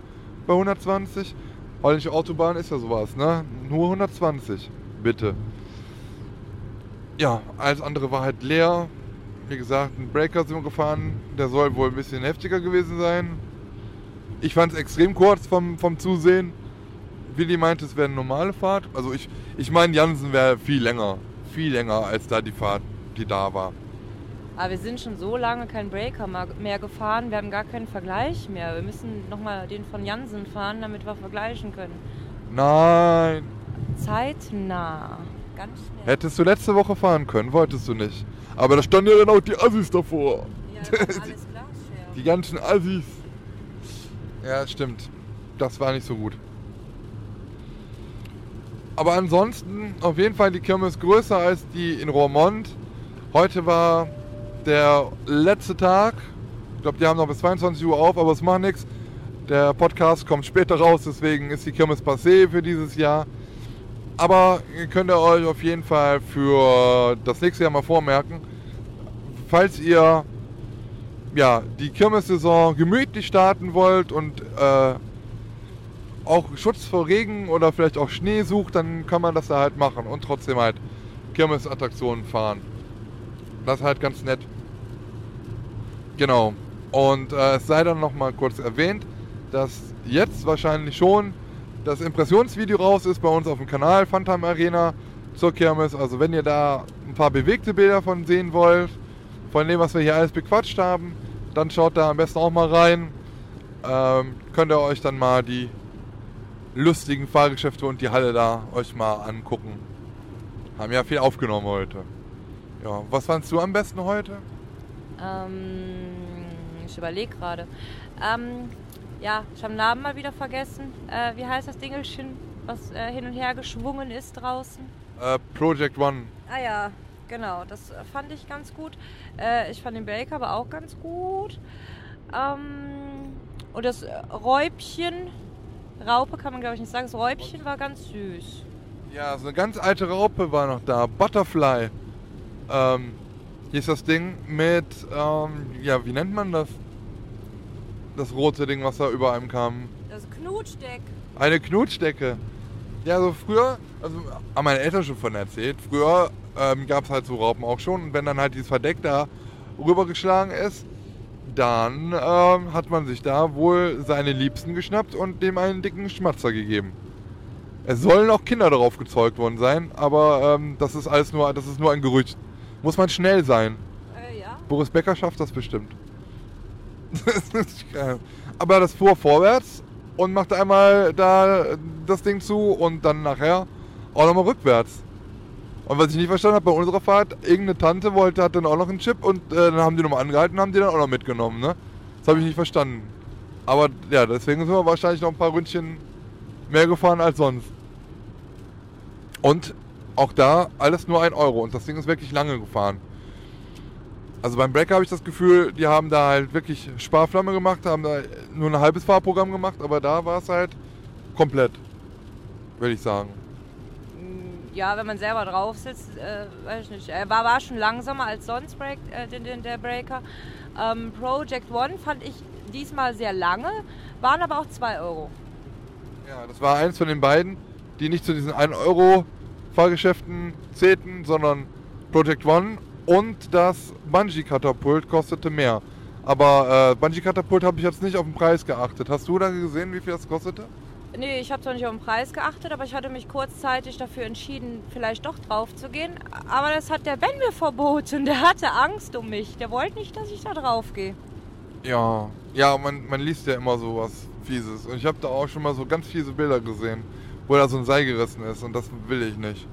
bei 120. Holländische Autobahn ist ja sowas, ne? Nur 120, bitte. Ja, alles andere war halt leer. Wie gesagt, ein Breaker sind wir gefahren. Der soll wohl ein bisschen heftiger gewesen sein. Ich fand es extrem kurz vom, vom Zusehen. Willi meinte, es wäre eine normale Fahrt. Also ich, ich meine, Jansen wäre viel länger. Viel länger als da die Fahrt, die da war. Aber wir sind schon so lange kein Breaker mehr gefahren, wir haben gar keinen Vergleich mehr. Wir müssen nochmal den von Jansen fahren, damit wir vergleichen können. Nein. Zeitnah. Ganz schnell. Hättest du letzte Woche fahren können, wolltest du nicht. Aber da standen ja dann auch die Assis davor. Ja, alles Glasscherben. Die ganzen Assis. Ja, stimmt. Das war nicht so gut. Aber ansonsten auf jeden Fall die Kirmes größer als die in Roermond. Heute war der letzte Tag. Ich glaube, die haben noch bis 22 Uhr auf, aber es macht nichts. Der Podcast kommt später raus, deswegen ist die Kirmes passé für dieses Jahr. Aber könnt ihr euch auf jeden Fall für das nächste Jahr mal vormerken. Falls ihr ja, die Kirmessaison gemütlich starten wollt und äh, auch Schutz vor Regen oder vielleicht auch Schnee sucht, dann kann man das da halt machen und trotzdem halt Kirmesattraktionen fahren. Das ist halt ganz nett. Genau. Und äh, es sei dann noch mal kurz erwähnt, dass jetzt wahrscheinlich schon das Impressionsvideo raus ist bei uns auf dem Kanal Phantom Arena zur Kirmes. Also wenn ihr da ein paar bewegte Bilder von sehen wollt, von dem, was wir hier alles bequatscht haben, dann schaut da am besten auch mal rein. Ähm, könnt ihr euch dann mal die lustigen Fahrgeschäfte und die Halle da euch mal angucken. Haben ja viel aufgenommen heute. Ja, was fandst du am besten heute? Ähm, ich überlege gerade. Ähm, ja, ich habe den Namen mal wieder vergessen. Äh, wie heißt das Dingelchen, was äh, hin und her geschwungen ist draußen? Äh, Project One. Ah ja, genau, das äh, fand ich ganz gut. Äh, ich fand den Breaker aber auch ganz gut. Ähm, und das äh, Räubchen, Raupe kann man glaube ich nicht sagen, das Räubchen war ganz süß. Ja, so eine ganz alte Raupe war noch da. Butterfly. Ähm, hier ist das Ding mit, ähm, ja, wie nennt man das? Das rote Ding, was da über einem kam. Das Knutschdeck. Eine Knutschdecke. Ja, so früher, also haben meine Eltern schon von erzählt, früher ähm, gab es halt so Raupen auch schon und wenn dann halt dieses Verdeck da rübergeschlagen ist, dann ähm, hat man sich da wohl seine Liebsten geschnappt und dem einen dicken Schmatzer gegeben. Es sollen auch Kinder darauf gezeugt worden sein, aber ähm, das ist alles nur, das ist nur ein Gerücht. Muss man schnell sein. Äh, ja. Boris Becker schafft das bestimmt. Aber das fuhr vorwärts und machte einmal da das Ding zu und dann nachher auch nochmal rückwärts. Und was ich nicht verstanden habe, bei unserer Fahrt, irgendeine Tante wollte, hat dann auch noch einen Chip und äh, dann haben die nochmal angehalten und haben die dann auch noch mitgenommen. Ne? Das habe ich nicht verstanden. Aber ja, deswegen sind wir wahrscheinlich noch ein paar Ründchen mehr gefahren als sonst. Und auch da alles nur ein Euro und das Ding ist wirklich lange gefahren. Also beim Breaker habe ich das Gefühl, die haben da halt wirklich Sparflamme gemacht, haben da nur ein halbes Fahrprogramm gemacht, aber da war es halt komplett, würde ich sagen. Mm, Ja, wenn man selber drauf sitzt, äh, weiß ich nicht. Er war, war schon langsamer als sonst Break, äh, den, den, der Breaker. Ähm, Project One fand ich diesmal sehr lange, waren aber auch 2 Euro. Ja, das war eins von den beiden, die nicht zu diesen 1 Euro Fahrgeschäften zählten, sondern Project One und das Bungee-Katapult kostete mehr. Aber äh, Bungee-Katapult habe ich jetzt nicht auf den Preis geachtet. Hast du da gesehen, wie viel das kostete? Nee, ich habe zwar nicht auf den Preis geachtet, aber ich hatte mich kurzzeitig dafür entschieden, vielleicht doch drauf zu gehen. Aber das hat der Ben mir verboten. Der hatte Angst um mich. Der wollte nicht, dass ich da drauf gehe. Ja, ja, man, man liest ja immer so was Fieses. Und ich habe da auch schon mal so ganz fiese Bilder gesehen, wo da so ein Seil gerissen ist und das will ich nicht.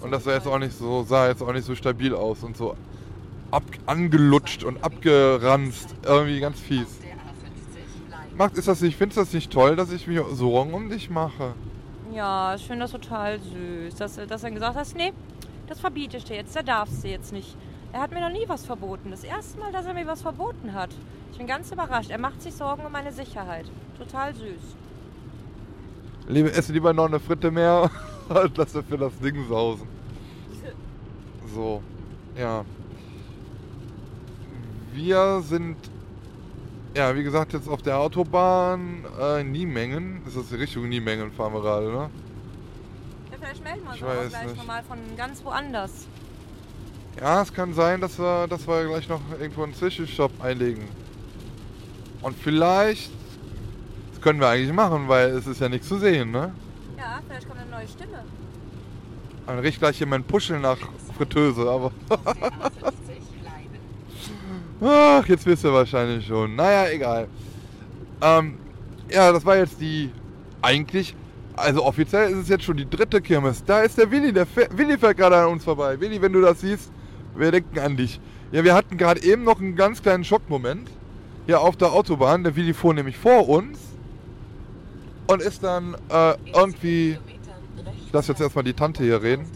Und das sah jetzt auch nicht so, sah jetzt auch nicht so stabil aus und so ab, angelutscht und abgeranzt. Irgendwie ganz fies. Macht, ist das nicht, findest du das nicht toll, dass ich mir Sorgen um dich mache? Ja, ich finde das total süß, dass, dass er gesagt hat, nee, das verbiete ich dir jetzt, da darfst du jetzt nicht. Er hat mir noch nie was verboten. Das erste Mal, dass er mir was verboten hat. Ich bin ganz überrascht. Er macht sich Sorgen um meine Sicherheit. Total süß. Liebe, esse lieber noch eine Fritte mehr, als dass wir für das Ding sausen. So, ja. Wir sind, ja, wie gesagt, jetzt auf der Autobahn äh, Niemengen. Ist das die Richtung Niemengen fahren wir gerade, ne? Ja, vielleicht melden wir uns aber gleich nicht. nochmal von ganz woanders. Ja, es kann sein, dass wir, dass wir gleich noch irgendwo einen Zwischenstopp einlegen. Und vielleicht, das können wir eigentlich machen, weil es ist ja nichts zu sehen, ne? Ja, vielleicht kommt eine neue Stimme. Dann riecht gleich hier mein Puschel nach Fritteuse, aber... Ach, jetzt wisst ihr wahrscheinlich schon. Naja, egal. Ähm, ja, das war jetzt die... Eigentlich... Also offiziell ist es jetzt schon die dritte Kirmes. Da ist der Willi. Der fährt, Willi fährt gerade an uns vorbei. Willi, wenn du das siehst, wir denken an dich. Ja, wir hatten gerade eben noch einen ganz kleinen Schockmoment. Hier auf der Autobahn. Der Willi fuhr nämlich vor uns. Und ist dann äh, irgendwie... Ich lasse jetzt erstmal die Tante hier reden.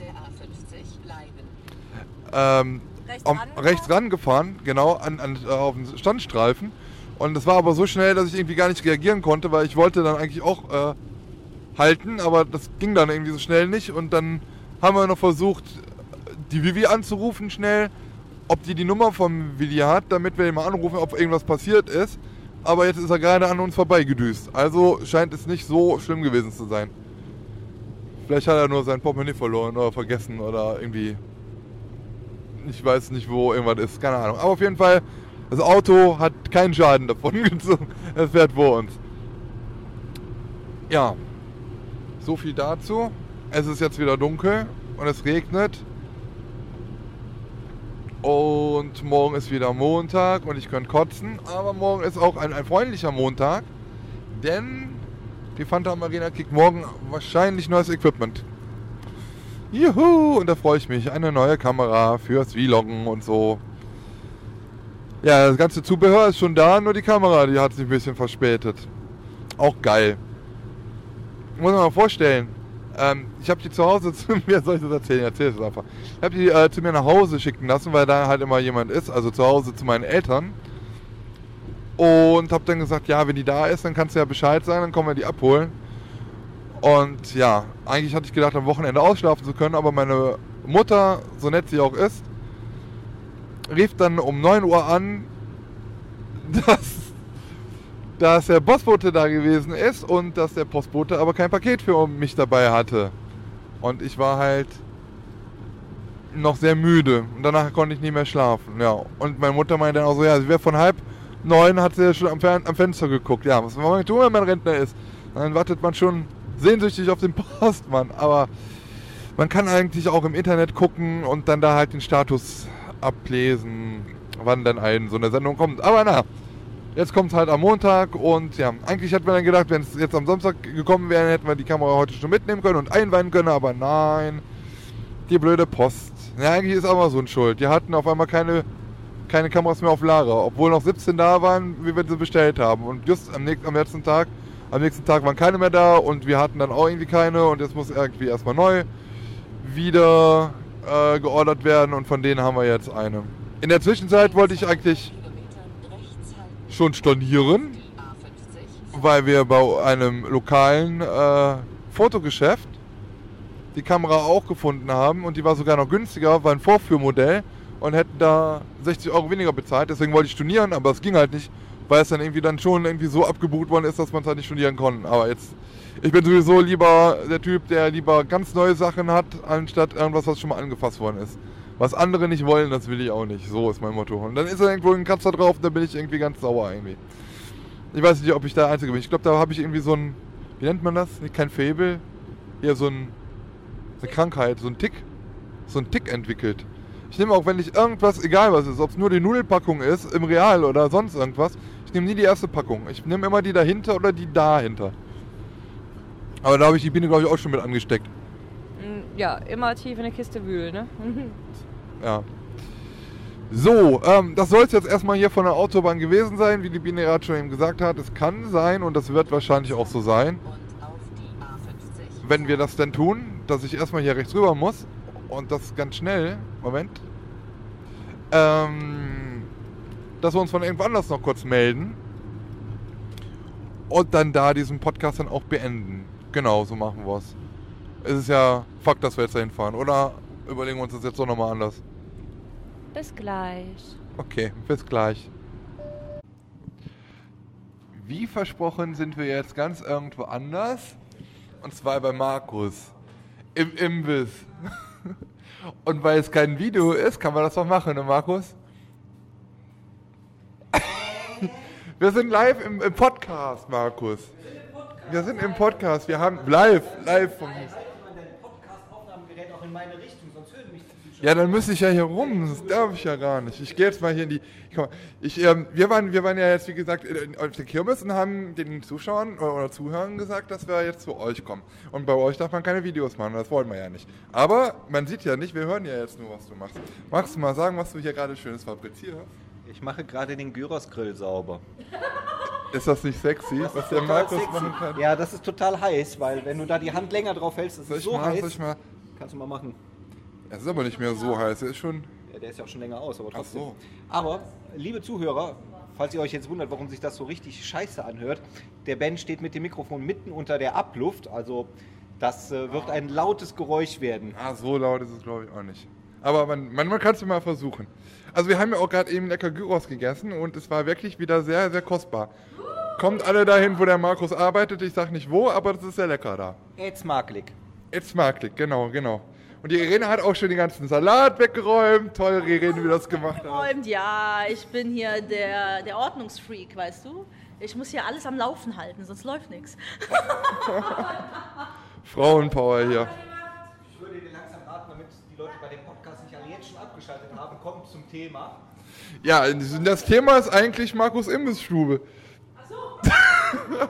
Ähm, Rechts rangefahren? rechts rangefahren, genau, an, an, äh, auf den Standstreifen. Und das war aber so schnell, dass ich irgendwie gar nicht reagieren konnte, weil ich wollte dann eigentlich auch äh, halten, aber das ging dann irgendwie so schnell nicht. Und dann haben wir noch versucht, die Vivi anzurufen schnell, ob die die Nummer vom Willi hat, damit wir ihn mal anrufen, ob irgendwas passiert ist. Aber jetzt ist er gerade an uns vorbeigedüst. Also scheint es nicht so schlimm gewesen zu sein. Vielleicht hat er nur sein Portemonnaie verloren oder vergessen oder irgendwie ich weiß nicht, wo irgendwas ist, keine Ahnung. Aber auf jeden Fall, das Auto hat keinen Schaden davon gezogen. Es fährt vor uns. Ja, so viel dazu. Es ist jetzt wieder dunkel und es regnet. Und morgen ist wieder Montag und ich könnte kotzen. Aber morgen ist auch ein, ein freundlicher Montag. Denn die Fanta Marina kriegt morgen wahrscheinlich neues Equipment. Juhu, und da freue ich mich. Eine neue Kamera fürs Vloggen und so. Ja, das ganze Zubehör ist schon da, nur die Kamera, die hat sich ein bisschen verspätet. Auch geil. Muss man mal vorstellen. Ähm, ich habe die zu Hause zu mir, soll ich das erzählen? Erzähl es einfach. Ich habe die äh, zu mir nach Hause schicken lassen, weil da halt immer jemand ist, also zu Hause zu meinen Eltern. Und habe dann gesagt, ja, wenn die da ist, dann kannst du ja Bescheid sagen, dann kommen wir die abholen. Und ja, eigentlich hatte ich gedacht, am Wochenende ausschlafen zu können, aber meine Mutter, so nett sie auch ist, rief dann um 9 Uhr an, dass, dass der Postbote da gewesen ist und dass der Postbote aber kein Paket für mich dabei hatte. Und ich war halt noch sehr müde und danach konnte ich nicht mehr schlafen. Ja. Und meine Mutter meinte dann auch so, ja, sie wäre von halb neun, hat sie schon am, Fern am Fenster geguckt. Ja, was man tun, wenn man Rentner ist? Dann wartet man schon sehnsüchtig auf den Postmann. Aber man kann eigentlich auch im Internet gucken und dann da halt den Status ablesen, wann denn ein so eine Sendung kommt. Aber na, jetzt kommt es halt am Montag und ja, eigentlich hätte man dann gedacht, wenn es jetzt am Samstag gekommen wäre, hätten wir die Kamera heute schon mitnehmen können und einweihen können, aber nein, die blöde Post. Ja, eigentlich ist Amazon schuld. Die hatten auf einmal keine, keine Kameras mehr auf Lager, obwohl noch 17 da waren, wie wir sie bestellt haben. Und just am, nächsten, am letzten Tag, am nächsten Tag waren keine mehr da und wir hatten dann auch irgendwie keine und jetzt muss irgendwie erstmal neu wieder äh, geordert werden und von denen haben wir jetzt eine. In der Zwischenzeit wollte ich eigentlich schon stornieren, weil wir bei einem lokalen äh, Fotogeschäft die Kamera auch gefunden haben und die war sogar noch günstiger, war ein Vorführmodell und hätten da 60 Euro weniger bezahlt. Deswegen wollte ich stornieren, aber es ging halt nicht, weil es dann irgendwie dann schon irgendwie so abgebucht worden ist, dass man es halt nicht studieren konnte. Aber jetzt, ich bin sowieso lieber der Typ, der lieber ganz neue Sachen hat, anstatt irgendwas, was schon mal angefasst worden ist. Was andere nicht wollen, das will ich auch nicht. So ist mein Motto. Und dann ist da irgendwo ein Kratzer drauf und dann bin ich irgendwie ganz sauer irgendwie. Ich weiß nicht, ob ich der Einzige bin. Ich glaube, da habe ich irgendwie so ein, wie nennt man das? Kein Fable, eher so ein, eine Krankheit, so ein Tick. So ein Tick entwickelt. Ich nehme auch, wenn ich irgendwas, egal was ist, ob es nur die Nudelpackung ist, im Real oder sonst irgendwas, ich nehme nie die erste Packung. Ich nehme immer die dahinter oder die dahinter. Aber da habe ich die Biene, glaube ich, auch schon mit angesteckt. Mm, Ja, immer tief in der Kiste wühlen, ne? Ja. So, ähm, das soll es jetzt erstmal hier von der Autobahn gewesen sein, wie die Biene gerade schon eben gesagt hat. Es kann sein und das wird wahrscheinlich auch so sein, wenn wir das denn tun, dass ich erstmal hier rechts rüber muss und das ganz schnell, Moment, ähm, dass wir uns von irgendwo anders noch kurz melden und dann da diesen Podcast dann auch beenden. Genau, so machen wir es. Es ist ja Fakt, dass wir jetzt dahin fahren, oder überlegen wir uns das jetzt doch nochmal anders? Bis gleich. Okay, bis gleich. Wie versprochen sind wir jetzt ganz irgendwo anders. Und zwar bei Markus. Im Imbiss. Und weil es kein Video ist, kann man das doch machen, ne Markus? Wir sind live im, im Podcast, Markus. Wir sind im Podcast. Wir haben live, live vom. Podcast-Aufnahmegerät auch in meine Richtung, sonst hören mich die Zuschauer. Ja, dann müsste ich ja hier rum. Das darf ich ja gar nicht. Ich gehe jetzt mal hier in die. Mal, ich, ähm, wir, waren, wir waren ja jetzt, wie gesagt, auf der Kirmes und haben den Zuschauern oder, Zuhörern gesagt, dass wir jetzt zu euch kommen. Und bei euch darf man keine Videos machen. Das wollen wir ja nicht. Aber man sieht ja nicht, wir hören ja jetzt nur, was du machst. Magst du mal sagen, was du hier gerade Schönes fabrizierst? Ich mache gerade den Gyrosgrill sauber. Ist das nicht sexy, was der Markus sexy. machen kann? Ja, das ist total heiß, weil wenn du da die Hand länger drauf hältst, das ist ich so mal, heiß. Kannst du mal machen. Es ist aber nicht mehr so heiß. Er ist schon. Ja, der ist ja auch schon länger aus, aber Ach trotzdem. so. Aber, liebe Zuhörer, falls ihr euch jetzt wundert, warum sich das so richtig scheiße anhört, der Ben steht mit dem Mikrofon mitten unter der Abluft, also das äh, wird ein lautes Geräusch werden. Ah, so laut ist es glaube ich auch nicht. Aber man, man, man kann es mal versuchen. Also wir haben ja auch gerade eben lecker Gyros gegessen und es war wirklich wieder sehr, sehr kostbar. Kommt alle dahin, wo der Markus arbeitet. Ich sag nicht wo, aber das ist sehr lecker da. Jetzt Marklik, genau, genau. Und die Irene hat auch schon den ganzen Salat weggeräumt. Toll, Irene, wie du das gemacht hast. Räumt, ja, ich bin hier der, der Ordnungsfreak, weißt du? Ich muss hier alles am Laufen halten, sonst läuft nichts. Frauenpower hier. Ich würde dir langsam raten, damit die Leute bei dem Podcast nicht alle jetzt schon abgeschaltet haben, kommt zum Thema. Ja, das Thema ist eigentlich Markus Imbissstube. Ach so.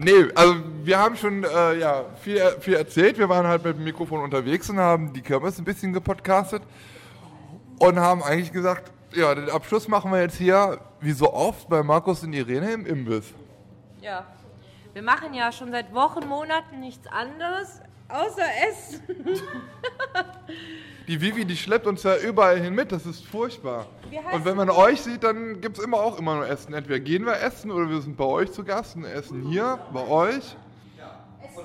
nee, also wir haben schon äh, ja, viel, viel erzählt. Wir waren halt mit dem Mikrofon unterwegs und haben die Kirmes ein bisschen gepodcastet und haben eigentlich gesagt, ja, den Abschluss machen wir jetzt hier, wie so oft, bei Markus und Irene im Imbiss. Ja. Wir machen ja schon seit Wochen, Monaten nichts anderes, außer Essen. Die Vivi, die schleppt uns ja überall hin mit, das ist furchtbar. Und wenn man euch sieht, dann gibt es immer auch immer nur Essen. Entweder gehen wir essen oder wir sind bei euch zu Gast und essen hier, bei euch. Essen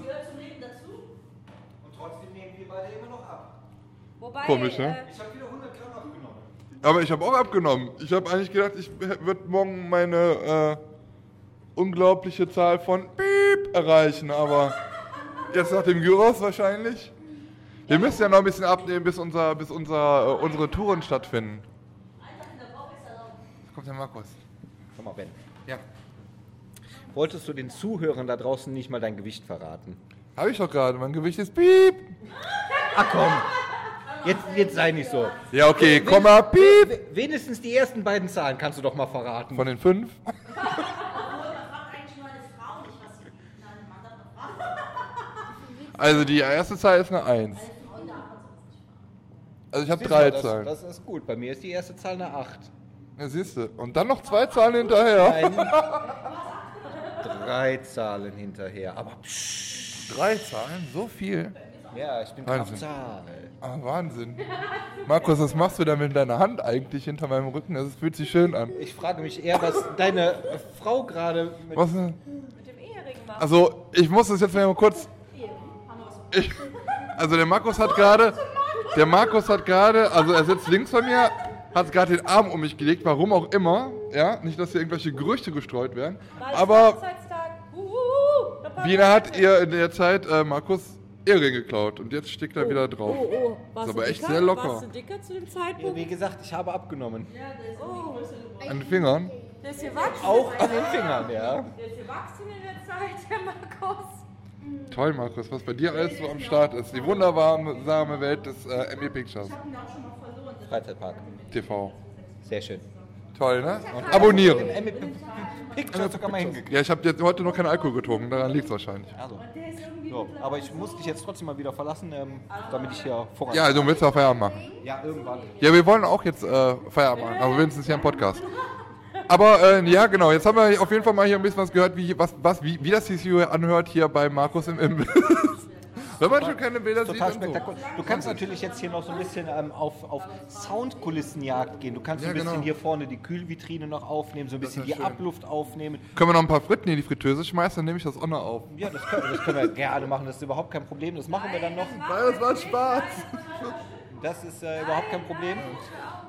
gehört zum Leben dazu. Und trotzdem nehmen wir beide immer noch ab. Wobei, Komisch, ne? äh, Ich habe wieder 100 Gramm abgenommen. Aber ich habe auch abgenommen. Ich habe eigentlich gedacht, ich würde morgen meine äh, unglaubliche Zahl von Piep erreichen, aber jetzt nach dem Gyros wahrscheinlich. Wir müssen ja noch ein bisschen abnehmen, bis, unser, bis unser, äh, unsere Touren stattfinden. Jetzt kommt der Markus. Komm mal, Ben. Ja. Wolltest du den Zuhörern da draußen nicht mal dein Gewicht verraten? Habe ich doch gerade. Mein Gewicht ist Piep. Ach komm. Jetzt, jetzt sei nicht so. Ja, okay, Komma, Piep. W- Wenigstens die ersten beiden Zahlen kannst du doch mal verraten. Von den fünf. eigentlich nur eine Frau, nicht was sie. Nein, Mann darf noch fragen. Also die erste Zahl ist eine Eins. Also ich habe drei das, Zahlen. Das ist gut. Bei mir ist die erste Zahl eine 8. Ja, siehst du. Und dann noch zwei Zahlen hinterher. Nein. Drei Zahlen hinterher. Aber psch, Drei Zahlen? So viel? ja, ich bin Wahnsinn. Zahl. Ah, Wahnsinn. Markus, was machst du da mit deiner Hand eigentlich hinter meinem Rücken? Das fühlt sich schön an. Ich frage mich eher, was deine Frau gerade mit Was mit dem Ehering machen. Also, ich muss das jetzt mal kurz. Ich, also, der Markus hat gerade. Der Markus hat gerade. Also, er sitzt links von mir, hat gerade den Arm um mich gelegt, warum auch immer. ja, nicht, dass hier irgendwelche Gerüchte gestreut werden. Aber wir hat ihr in der Zeit äh, Markus Ehering geklaut und jetzt steckt er wieder drauf. Oh, oh. Warst Ist aber echt dicker? sehr locker. Warst du dicker zu dem Ja, Zeitpunkt? wie gesagt, ich habe abgenommen. Oh, An den Fingern. der ist gewachsen. Auch an den Fingern, ja. Der ist gewachsen in der Zeit, der Markus. Toll, Markus, was bei dir alles so am Start ist. Die wunderbare Welt des äh, ME Pictures Freizeitpark. TV. Sehr schön. Toll, ne? Abonnieren. Picture sogar mal hingekriegt. Ja, ich habe jetzt heute noch keinen Alkohol getrunken, daran liegt es wahrscheinlich. Also. So, aber ich muss dich jetzt trotzdem mal wieder verlassen, ähm, damit ich hier voran. Ja, also willst du auch Feierabend machen. ja, irgendwann. Ja, wir wollen auch jetzt äh, Feierabend machen, aber wenigstens hier im Podcast. Aber äh, ja, genau, jetzt haben wir auf jeden Fall mal hier ein bisschen was gehört, wie, was, was, wie, wie das sich anhört hier bei Markus im Imbiss. Wenn man schon keine Bilder sieht. Total so. spektakulär. Du kannst natürlich jetzt hier noch so ein bisschen ähm, auf, auf Soundkulissenjagd gehen. Du kannst so Ja, ein bisschen genau. hier vorne die Kühlvitrine noch aufnehmen, so ein bisschen die schön. Abluft aufnehmen. Können wir noch ein paar Fritten in die Fritteuse schmeißen, dann nehme ich das auch noch auf. Ja, das können, das können wir gerne machen, das ist überhaupt kein Problem. Das machen wir dann noch. Nein, das war Spaß. Das ist äh, überhaupt kein Problem.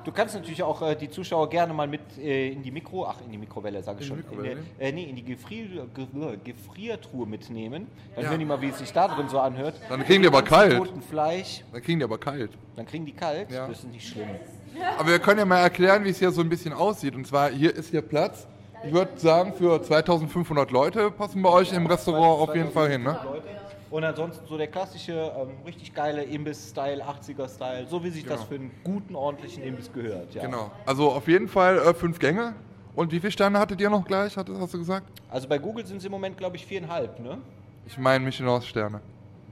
Du kannst natürlich auch äh, die Zuschauer gerne mal mit äh, in die Mikro, ach in die Mikrowelle sage ich In schon, in, der, äh, nee, in die Gefrier, Ge äh, Gefriertruhe mitnehmen. Dann Ja. hören die mal, wie es sich da drin so anhört. Dann kriegen die aber kalt. Fleisch, Dann kriegen die aber kalt. dann kriegen die kalt. Ja. Das ist nicht schlimm. Aber wir können ja mal erklären, wie es hier so ein bisschen aussieht. Und zwar, hier ist hier Platz. Ich würde sagen, für 2500 Leute passen bei euch im Restaurant auf jeden Fall hin, ne? Leute. Und ansonsten so der klassische, ähm, richtig geile Imbiss-Style, 80er-Style, so wie sich das Genau. für einen guten, ordentlichen Imbiss gehört. Ja. Genau. Also auf jeden Fall äh, fünf Gänge. Und wie viele Sterne hattet ihr noch gleich, hat- hast du gesagt? Also bei Google sind es im Moment, glaube ich, viereinhalb, ne? Ich meine Michelin-Sterne.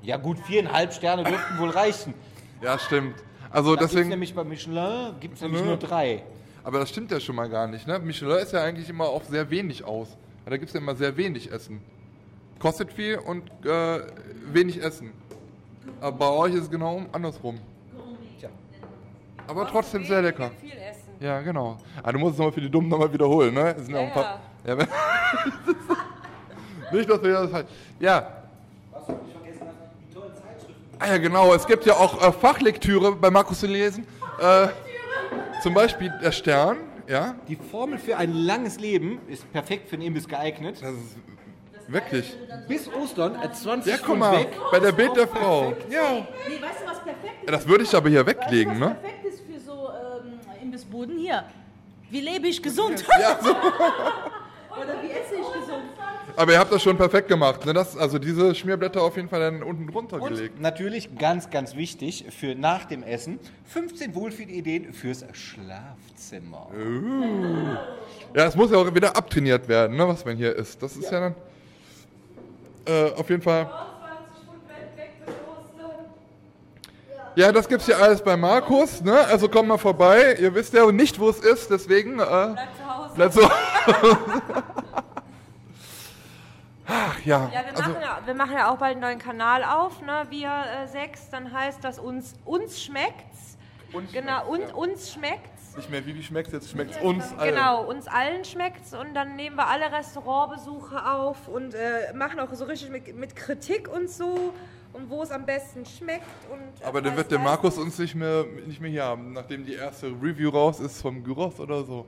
Ja gut, viereinhalb Sterne dürften wohl reichen. Ja, stimmt. Also Da gibt's deswegen, nämlich bei Michelin gibt's nämlich Nö. nur drei. aber das stimmt ja schon mal gar nicht, ne? Michelin ist ja eigentlich immer auf sehr wenig aus. Da gibt es ja immer sehr wenig Essen. Kostet viel und äh, wenig Essen. Aber bei euch ist es genau andersrum. Tja. Aber trotzdem sehr lecker. Viel essen. Ja, genau. Ah, du musst es nochmal für die Dummen nochmal wiederholen, ne? Es sind Ja, ein paar, ja. Nicht, dass wir das halt. Ja. Ah ja, genau. Es gibt ja auch äh, Fachlektüre bei Markus zu lesen. Äh, zum Beispiel der Stern, ja. Die Formel für ein langes Leben ist perfekt für einen Imbiss geeignet. Das ist wirklich. Bis Ostern, äh, 20 Ja, guck mal, weg. bei der Bild der Frau. Ja. Nee, weißt du, was perfekt ist? ja. Das würde ich aber hier weißt weglegen, du, was ne? perfekt ist für so ähm, Imbissbuden? Hier. Wie lebe ich gesund? Ja, so. Oder wie esse ich gesund? Aber ihr habt das schon perfekt gemacht, ne? Das, also diese Schmierblätter auf jeden Fall dann unten drunter gelegt. Und natürlich ganz, ganz wichtig für nach dem Essen 15 Wohlfühlideen fürs Schlafzimmer. Ja, es muss ja auch wieder abtrainiert werden, ne, was man hier isst. Das ist ja, dann äh, auf jeden Fall. 20 Stunden weg, weg bis Ostern. Ja, das gibt's hier alles bei Markus, ne? Also kommt mal vorbei. Ihr wisst ja nicht, wo es ist, deswegen äh, Bleib zu Hause. bleibt so. Ach ja, Ja, wir also machen ja, wir machen ja auch bald einen neuen Kanal auf, ne? Wir äh, sechs, dann heißt das uns, uns schmeckt's. Uns genau, und schmeckt's, ja. uns schmeckt's. nicht mehr wie wie schmeckt's jetzt, schmeckt's uns allen. Genau, uns allen schmeckt's und dann nehmen wir alle Restaurantbesuche auf und äh, machen auch so richtig mit, mit Kritik und so und wo es am besten schmeckt. Und, äh, Aber dann wird der Markus uns nicht mehr, nicht mehr hier haben, nachdem die erste Review raus ist vom Gyros oder so.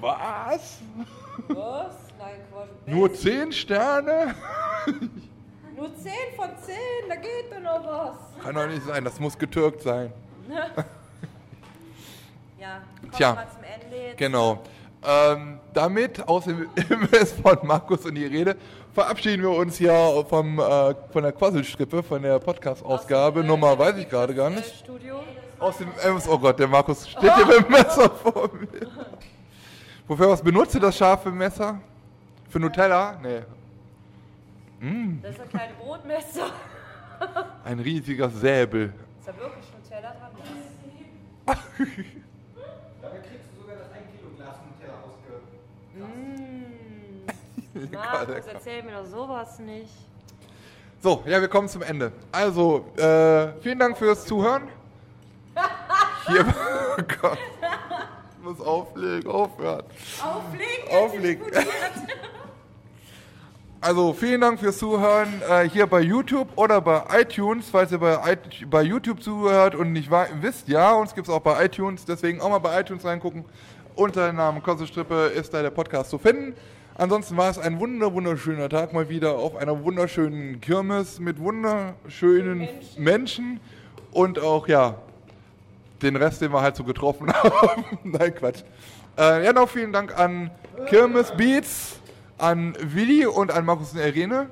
Was? Was? Nein, Quatsch. Nur 10 Sterne? Nur 10 von 10, da geht doch noch was. Kann doch nicht sein, das muss getürkt sein. Ja, kommen Tja. wir mal zum Ende jetzt. Genau. Ähm, damit aus dem Imbiss von Markus und die Rede verabschieden wir uns hier vom, äh, von der Quasselstrippe, von der Podcast-Ausgabe. Äh, Nummer weiß ich gerade gar nicht. Studio. Aus dem Imbiss, oh Gott, der Markus steht hier mit dem Messer vor mir. Wofür was benutzt ihr das scharfe Messer? Für Nutella? Nee. Das ist ein kleines Brotmesser. Ein riesiger Säbel. Ist da wirklich Nutella dran? Markus, erzähl mir doch sowas nicht. So, ja, wir kommen zum Ende. Also, äh, vielen Dank fürs Zuhören. Hier, oh Gott. Ich muss auflegen, aufhören. Auflegen? Auflegen. Also, vielen Dank fürs Zuhören äh, hier bei YouTube oder bei iTunes, falls ihr bei, bei YouTube zuhört und nicht wisst, ja, uns gibt es auch bei iTunes, deswegen auch mal bei iTunes reingucken. unter dem Namen Kossestrippe ist da der Podcast zu finden. Ansonsten war es ein wunder wunderschöner Tag mal wieder auf einer wunderschönen Kirmes mit wunderschönen Menschen. und auch ja den Rest, den wir halt so getroffen haben. Nein, Quatsch. Äh, ja, noch vielen Dank an Kirmes Beats, an Willi und an Markus und Irene.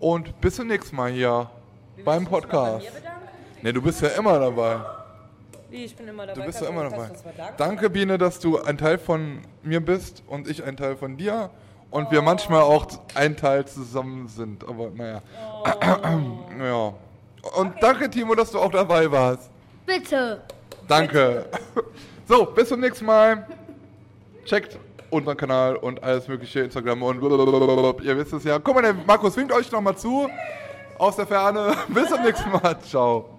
Und bis zum nächsten Mal hier beim Podcast. Ne, du bist ja immer dabei. Wie, ich bin immer dabei. Du bist Kannst ja immer uns mal? Danke, Biene, dass du ein Teil von mir bist und ich ein Teil von dir. Und wir manchmal auch ein Teil zusammen sind. Aber naja. ja. Und danke, Timo, dass du auch dabei warst. Bitte. Danke. So, bis zum nächsten Mal. Checkt unseren Kanal und alles mögliche, Instagram und blablabla. ihr wisst es ja. Guck mal, der Markus winkt euch nochmal zu aus der Ferne. Bis zum nächsten Mal. Ciao.